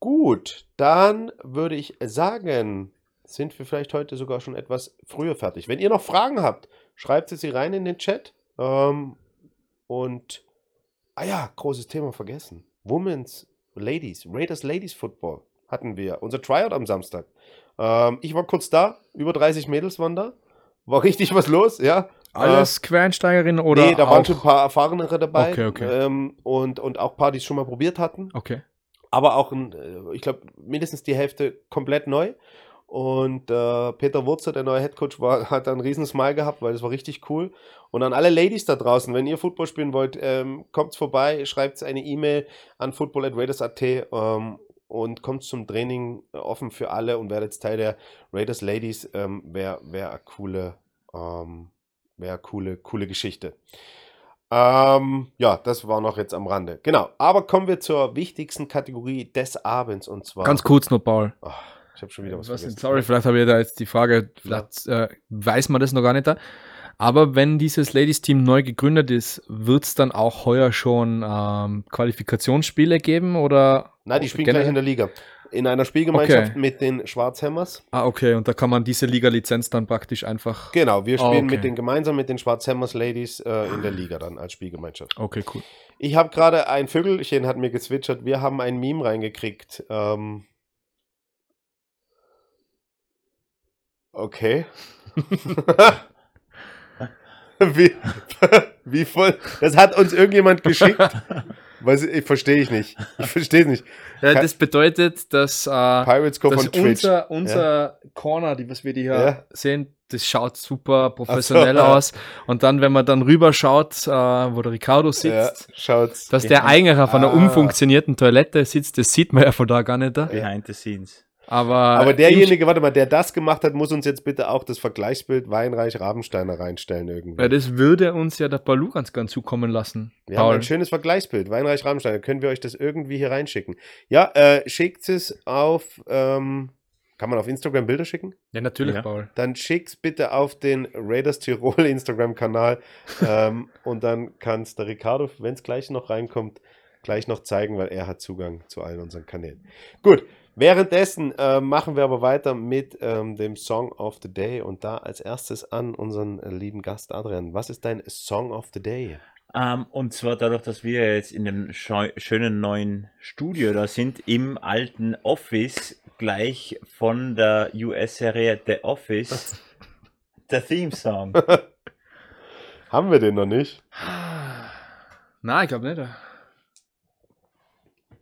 gut, dann würde ich sagen, sind wir vielleicht heute sogar schon etwas früher fertig. Wenn ihr noch Fragen habt, schreibt sie rein in den Chat. Ähm, und, ah ja, großes Thema vergessen. Women's, Ladies, Raiders Ladies Football hatten wir. Unser Tryout am Samstag. Ähm, ich war kurz da, über 30 Mädels waren da. War richtig was los, ja. Alles Quereinsteigerinnen oder nee, da waren schon ein paar Erfahrenere dabei. Okay, okay. Ähm, und, und auch ein paar, die es schon mal probiert hatten. Okay. Aber auch, ein, äh, ich glaube, mindestens die Hälfte komplett neu. Und äh, Peter Wurzer, der neue Headcoach, war, hat einen riesen Smile gehabt, weil das war richtig cool. Und an alle Ladies da draußen, wenn ihr Football spielen wollt, ähm, kommt vorbei, schreibt eine E-Mail an football.raiders.at ähm, und kommt zum Training äh, offen für alle und werdet Teil der Raiders Ladies. Ähm, Wäre wär eine coole, ähm, wär coole, coole Geschichte. Ähm, ja, das war noch jetzt am Rande. Genau. Aber kommen wir zur wichtigsten Kategorie des Abends und zwar. Ganz kurz noch, Paul. Ach, ich habe schon wieder was, Was vergessen. sorry, vielleicht habe ich da jetzt die Frage, vielleicht äh, weiß man das noch gar nicht da. Aber wenn dieses Ladies-Team neu gegründet ist, wird es dann auch heuer schon ähm, Qualifikationsspiele geben oder? Nein, die spielen generell? gleich in der Liga. In einer Spielgemeinschaft Okay. mit den Schwarzhämmers. Ah, okay, und da kann man diese Liga-Lizenz dann praktisch einfach. Genau, wir Ah, spielen okay. mit den gemeinsam mit den Schwarzhämmers Ladies äh, in der Liga dann als Spielgemeinschaft. Okay, cool. Ich habe gerade ein Vögelchen hat mir gezwitschert. Wir haben ein Meme reingekriegt. Ähm, okay. wie, wie voll. Das hat uns irgendjemand geschickt. Weiß ich, verstehe ich nicht. Ich verstehe es nicht. Ja, das bedeutet, dass, äh, Pirates go dass unser, unser Corner, die was wir die hier Ja. sehen, das schaut super professionell so. aus. Und dann, wenn man dann rüber schaut, äh, wo der Ricardo Ja, sitzt, dass der eigentlich auf einer Ah. umfunktionierten Toilette sitzt, das sieht man ja von da gar nicht. Da. Behind the scenes. Aber, Aber derjenige, warte mal, der das gemacht hat, muss uns jetzt bitte auch das Vergleichsbild Weinreich Rabensteiner reinstellen irgendwie. Ja, das würde uns ja der Balu ganz gern zukommen lassen. Wir haben Paul. ein schönes Vergleichsbild. Weinreich Rabensteiner. Können wir euch das irgendwie hier reinschicken? Ja, äh, schickt es auf. Ähm, kann man auf Instagram Bilder schicken? Ja, natürlich, Ja. Paul. Dann schickt's bitte auf den Raiders Tirol Instagram-Kanal. ähm, und dann kann es der Ricardo, wenn es gleich noch reinkommt, gleich noch zeigen, weil er hat Zugang zu allen unseren Kanälen. Gut, währenddessen äh, machen wir aber weiter mit ähm, dem Song of the Day und da als erstes an unseren äh, lieben Gast Adrian. Was ist dein Song of the Day? Ähm, und zwar dadurch, dass wir jetzt in dem schönen neuen Studio da sind, im alten Office, gleich von der US-Serie The Office, der Theme-Song. Haben wir den noch nicht? Nein, ich glaube nicht.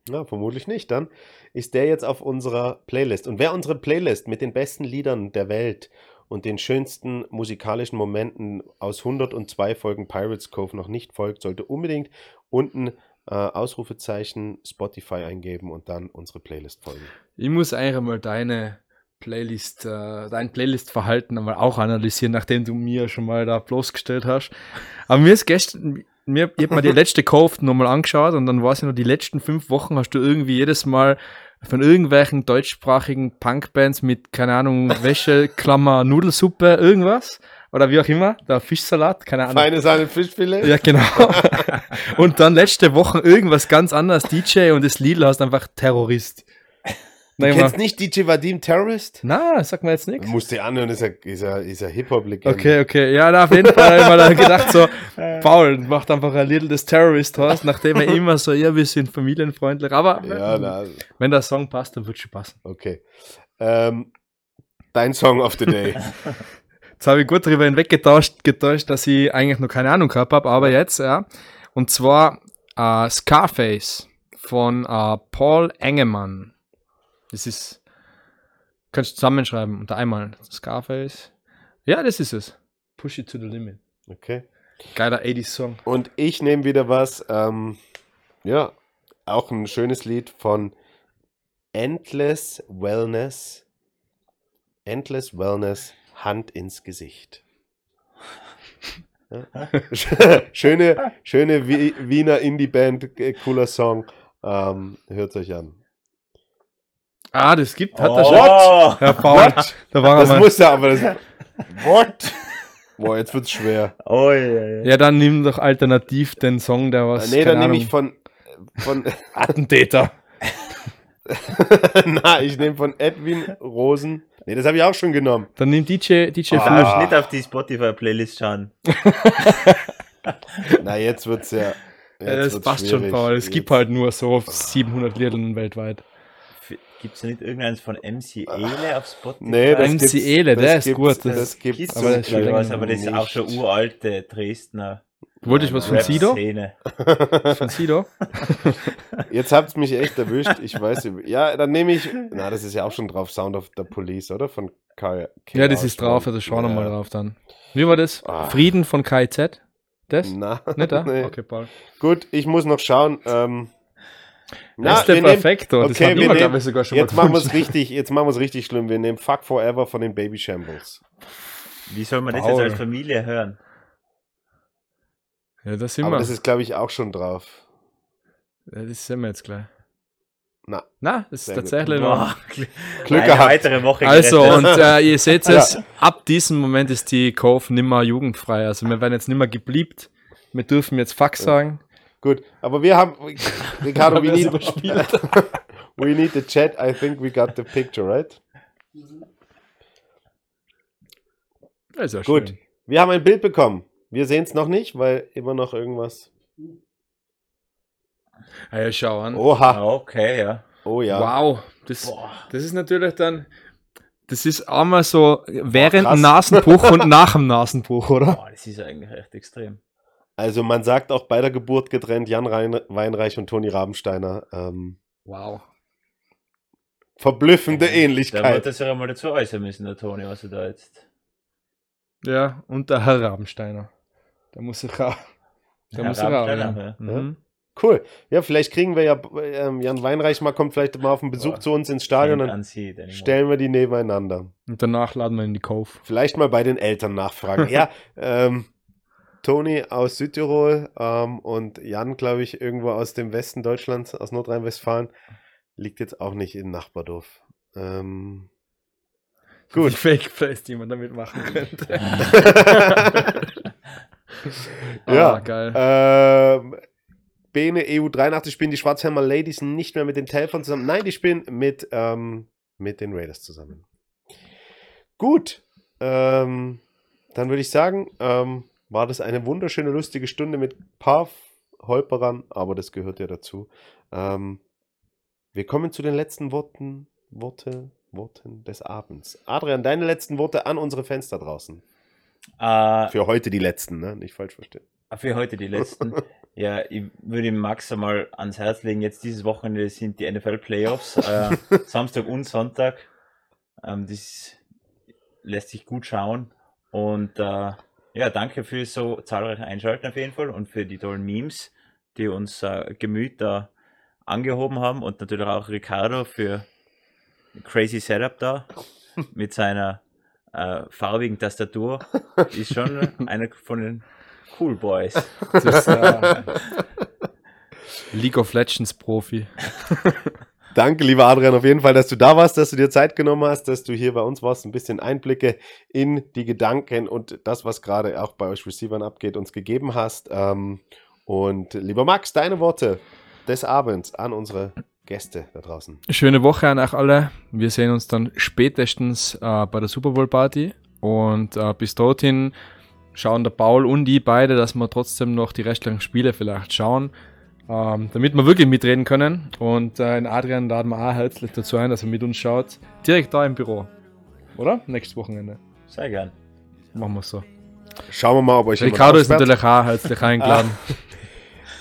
Ja, vermutlich nicht. Dann ist der jetzt auf unserer Playlist. Und wer unsere Playlist mit den besten Liedern der Welt und den schönsten musikalischen Momenten aus 102 Folgen Pirates Cove noch nicht folgt, sollte unbedingt unten äh, Ausrufezeichen, Spotify eingeben und dann unsere Playlist folgen. Ich muss eigentlich mal deine Playlist, äh, dein Playlist-Verhalten einmal auch analysieren, nachdem du mir schon mal da bloßgestellt hast. Aber mir ist gestern, mir, ich habe mir die letzte Cove nochmal angeschaut und dann war es ja noch die letzten fünf Wochen hast du irgendwie jedes Mal von irgendwelchen deutschsprachigen Punkbands mit, keine Ahnung, Wäsche, Klammer, Nudelsuppe, irgendwas. Oder wie auch immer, der Fischsalat, keine Ahnung. Feine Sahne Fischfilet? Ja, genau. und dann letzte Woche irgendwas ganz anderes, DJ und das Lidl hast einfach Terrorist. Du kennst nicht DJ Vadim Terrorist? Na, sag mir jetzt nichts. Musst du anhören, ist er, ist er, ist er Hip-Hop-Legende. Okay, okay. Ja, na, auf jeden Fall habe ich mir gedacht, so, Paul macht einfach ein Little des Terrorist aus, nachdem er immer so, ja, wir sind familienfreundlich. Aber Ja, na, wenn der Song passt, dann wird schon passen. okay. Ähm, dein Song of the Day. Jetzt habe ich gut darüber hinweggetauscht, getäuscht, dass ich eigentlich noch keine Ahnung gehabt habe, aber jetzt, ja. Und zwar äh, Scarface von äh, Paul Engemann. Das ist, kannst du zusammenschreiben unter einmal. Scarface. Ja, das ist es. Push it to the limit. Okay. Geiler 80s-Song. Und ich nehme wieder was, ähm, ja, auch ein schönes Lied von Endless Wellness. Endless Wellness, Hand ins Gesicht. Ja. schöne, schöne Wi- Wiener Indie-Band, äh, cooler Song. Ähm, Hört euch an. Ah, das gibt, hat er oh, schon. Herr Paul, da war er Das mal. muss ja aber. Das, what? Boah, jetzt wird's schwer. Oh, ja, ja. Ja, dann nimm doch alternativ den Song, der was. nee, dann nehme ich von. von Attentäter. Na, ich nehme von Edwin Rosen. Nee, das habe ich auch schon genommen. Dann nimm DJ, DJ Ah. Darfst nicht auf die Spotify-Playlist schauen. Na, jetzt wird's ja. Ja, jetzt das wird's passt schon, schwierig. Paul. Es gibt Jetzt- halt nur so 700 Lieder weltweit. Gibt es nicht irgendeins von MC Ele auf Spotify? Nee, das MC gibt's- Ele, das der ist gibt's- gut, Das, das gibt's. Gibt's aber aber, das was, aber das ist auch schon uralte Dresdner Wollte ich was von Sido? Von Sido? Jetzt habt's mich echt erwischt. Ich weiß. Ja, dann nehme ich. Na, das ist ja auch schon drauf. Sound of the Police, oder? Von K. Ja, das ist drauf, also schau ja. nochmal drauf dann. Wie war das? Ah. Frieden von KIZ? Das? Na, Nicht da? nee. Okay, Paul. Gut, ich muss noch schauen. Ähm, das ist der nehmen- Perfekto. Das okay, haben wir nehmen- glaube ich, sogar schon Jetzt mal machen wir es gewünscht. richtig. Jetzt machen wir es richtig schlimm. Wir nehmen Fuck Forever von den Baby Shambles. Wie soll man das Paul. jetzt als Familie hören? Ja, das sind Aber wir. das ist, glaube ich, auch schon drauf. ja, das sind wir jetzt gleich. Na, Na, das ist Sehr gut. tatsächlich noch. Glück eine gehabt. weitere Woche Also, gerettet. und äh, ihr seht es, ab diesem Moment ist die Cove nimmer jugendfrei. Also, wir werden jetzt nimmer gebliebt. Wir dürfen jetzt Fuck sagen. Gut, aber wir haben. Ricardo, we need, we need the chat. I think we got the picture, right? Das ist ja Gut. schön. Wir haben ein Bild bekommen. Wir sehen es noch nicht, weil immer noch irgendwas. Ah, ja, schau an. Oha. Ah, okay, ja. Oh ja. Wow. Das, Boah. das ist natürlich dann. Das ist einmal so während dem Nasenbruch und nach dem Nasenbruch, oder? Boah, das ist eigentlich echt extrem. Also man sagt auch bei der Geburt getrennt Jan Rein Weinreich und Toni Rabensteiner. Ähm, Wow. verblüffende Da Ähnlichkeit. wird das ja einmal dazu äußern müssen, der Toni, was er da jetzt. Ja, und der Herr Rabensteiner. Da muss ich auch. Da Herr muss ich auch. Ja. Mhm. Cool. Ja, vielleicht kriegen wir ja ähm, Jan Weinreich mal, kommt vielleicht mal auf einen Besuch Boah. zu uns ins Stadion und den stellen wir die nebeneinander. Und danach laden wir in die Cove. Vielleicht mal bei den Eltern nachfragen. ja, ähm, Toni aus Südtirol ähm, und Jan, glaube ich, irgendwo aus dem Westen Deutschlands, aus Nordrhein-Westfalen, liegt jetzt auch nicht in Nachbardorf. Ähm, Die gut. Fake Plays, die man damit machen könnte. Ja. Ah, geil. ähm, Bene EU83 spielen die Schwarzhelmer Ladies nicht mehr mit den Telfern zusammen. Nein, die spielen mit, ähm, mit den Raiders zusammen. Gut. Ähm, dann würde ich sagen, ähm, war das eine wunderschöne, lustige Stunde mit ein paar Holperern, aber das gehört ja dazu. Ähm, wir kommen zu den letzten Worten, Worte, Worten des Abends. Adrian, deine letzten Worte an unsere Fans da draußen. Äh, Für heute die letzten, ne? Nicht falsch verstehen. für heute die letzten. ja, ich würde Max einmal ans Herz legen. Jetzt dieses Wochenende sind die NFL-Playoffs. Äh, Samstag und Sonntag. Ähm, das lässt sich gut schauen. Und äh, ja, danke für so zahlreiche Einschalten auf jeden Fall und für die tollen Memes. die unser Gemüt da angehoben haben und natürlich auch Ricardo für crazy Setup da mit seiner äh, farbigen Tastatur. Ist schon einer von den Cool Boys. Das ist, äh, League of Legends Profi. Danke, lieber Adrian, auf jeden Fall, dass du da warst, dass du dir Zeit genommen hast, dass du hier bei uns warst, ein bisschen Einblicke in die Gedanken und das, was gerade auch bei euch Receivern abgeht, uns gegeben hast. Ähm, und lieber Max, deine Worte des Abends an unsere Gäste da draußen. Schöne Woche an euch alle. Wir sehen uns dann spätestens äh, bei der Super Bowl Party und äh, bis dorthin schauen der Paul und die beide, dass wir trotzdem noch die restlichen Spiele vielleicht schauen, ähm, damit wir wirklich mitreden können. Und äh, in Adrian laden wir auch herzlich dazu ein, dass er mit uns schaut. Direkt da im Büro. Oder? Nächstes Wochenende. Sehr gern. Machen wir so. Schauen wir mal, ob euch Ricardo ist natürlich auch herzlich eingeladen.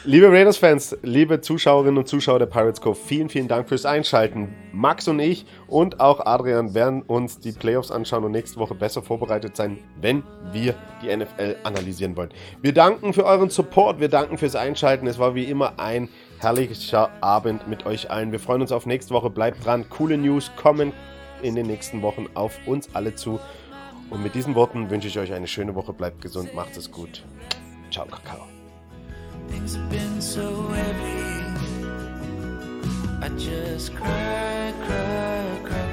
Liebe Raiders-Fans, liebe Zuschauerinnen und Zuschauer der Pirates Cove, vielen, vielen Dank fürs Einschalten. Max und ich und auch Adrian werden uns die Playoffs anschauen und nächste Woche besser vorbereitet sein, wenn wir die NFL analysieren wollen. Wir danken für euren Support, wir danken fürs Einschalten. Es war wie immer ein herrlicher Abend mit euch allen. Wir freuen uns auf nächste Woche. Bleibt dran. Coole News kommen in den nächsten Wochen auf uns alle zu. Und mit diesen Worten wünsche ich euch eine schöne Woche. Bleibt gesund, macht es gut. Ciao, Kakao. Things have been so heavy. I just cry, cry, cry.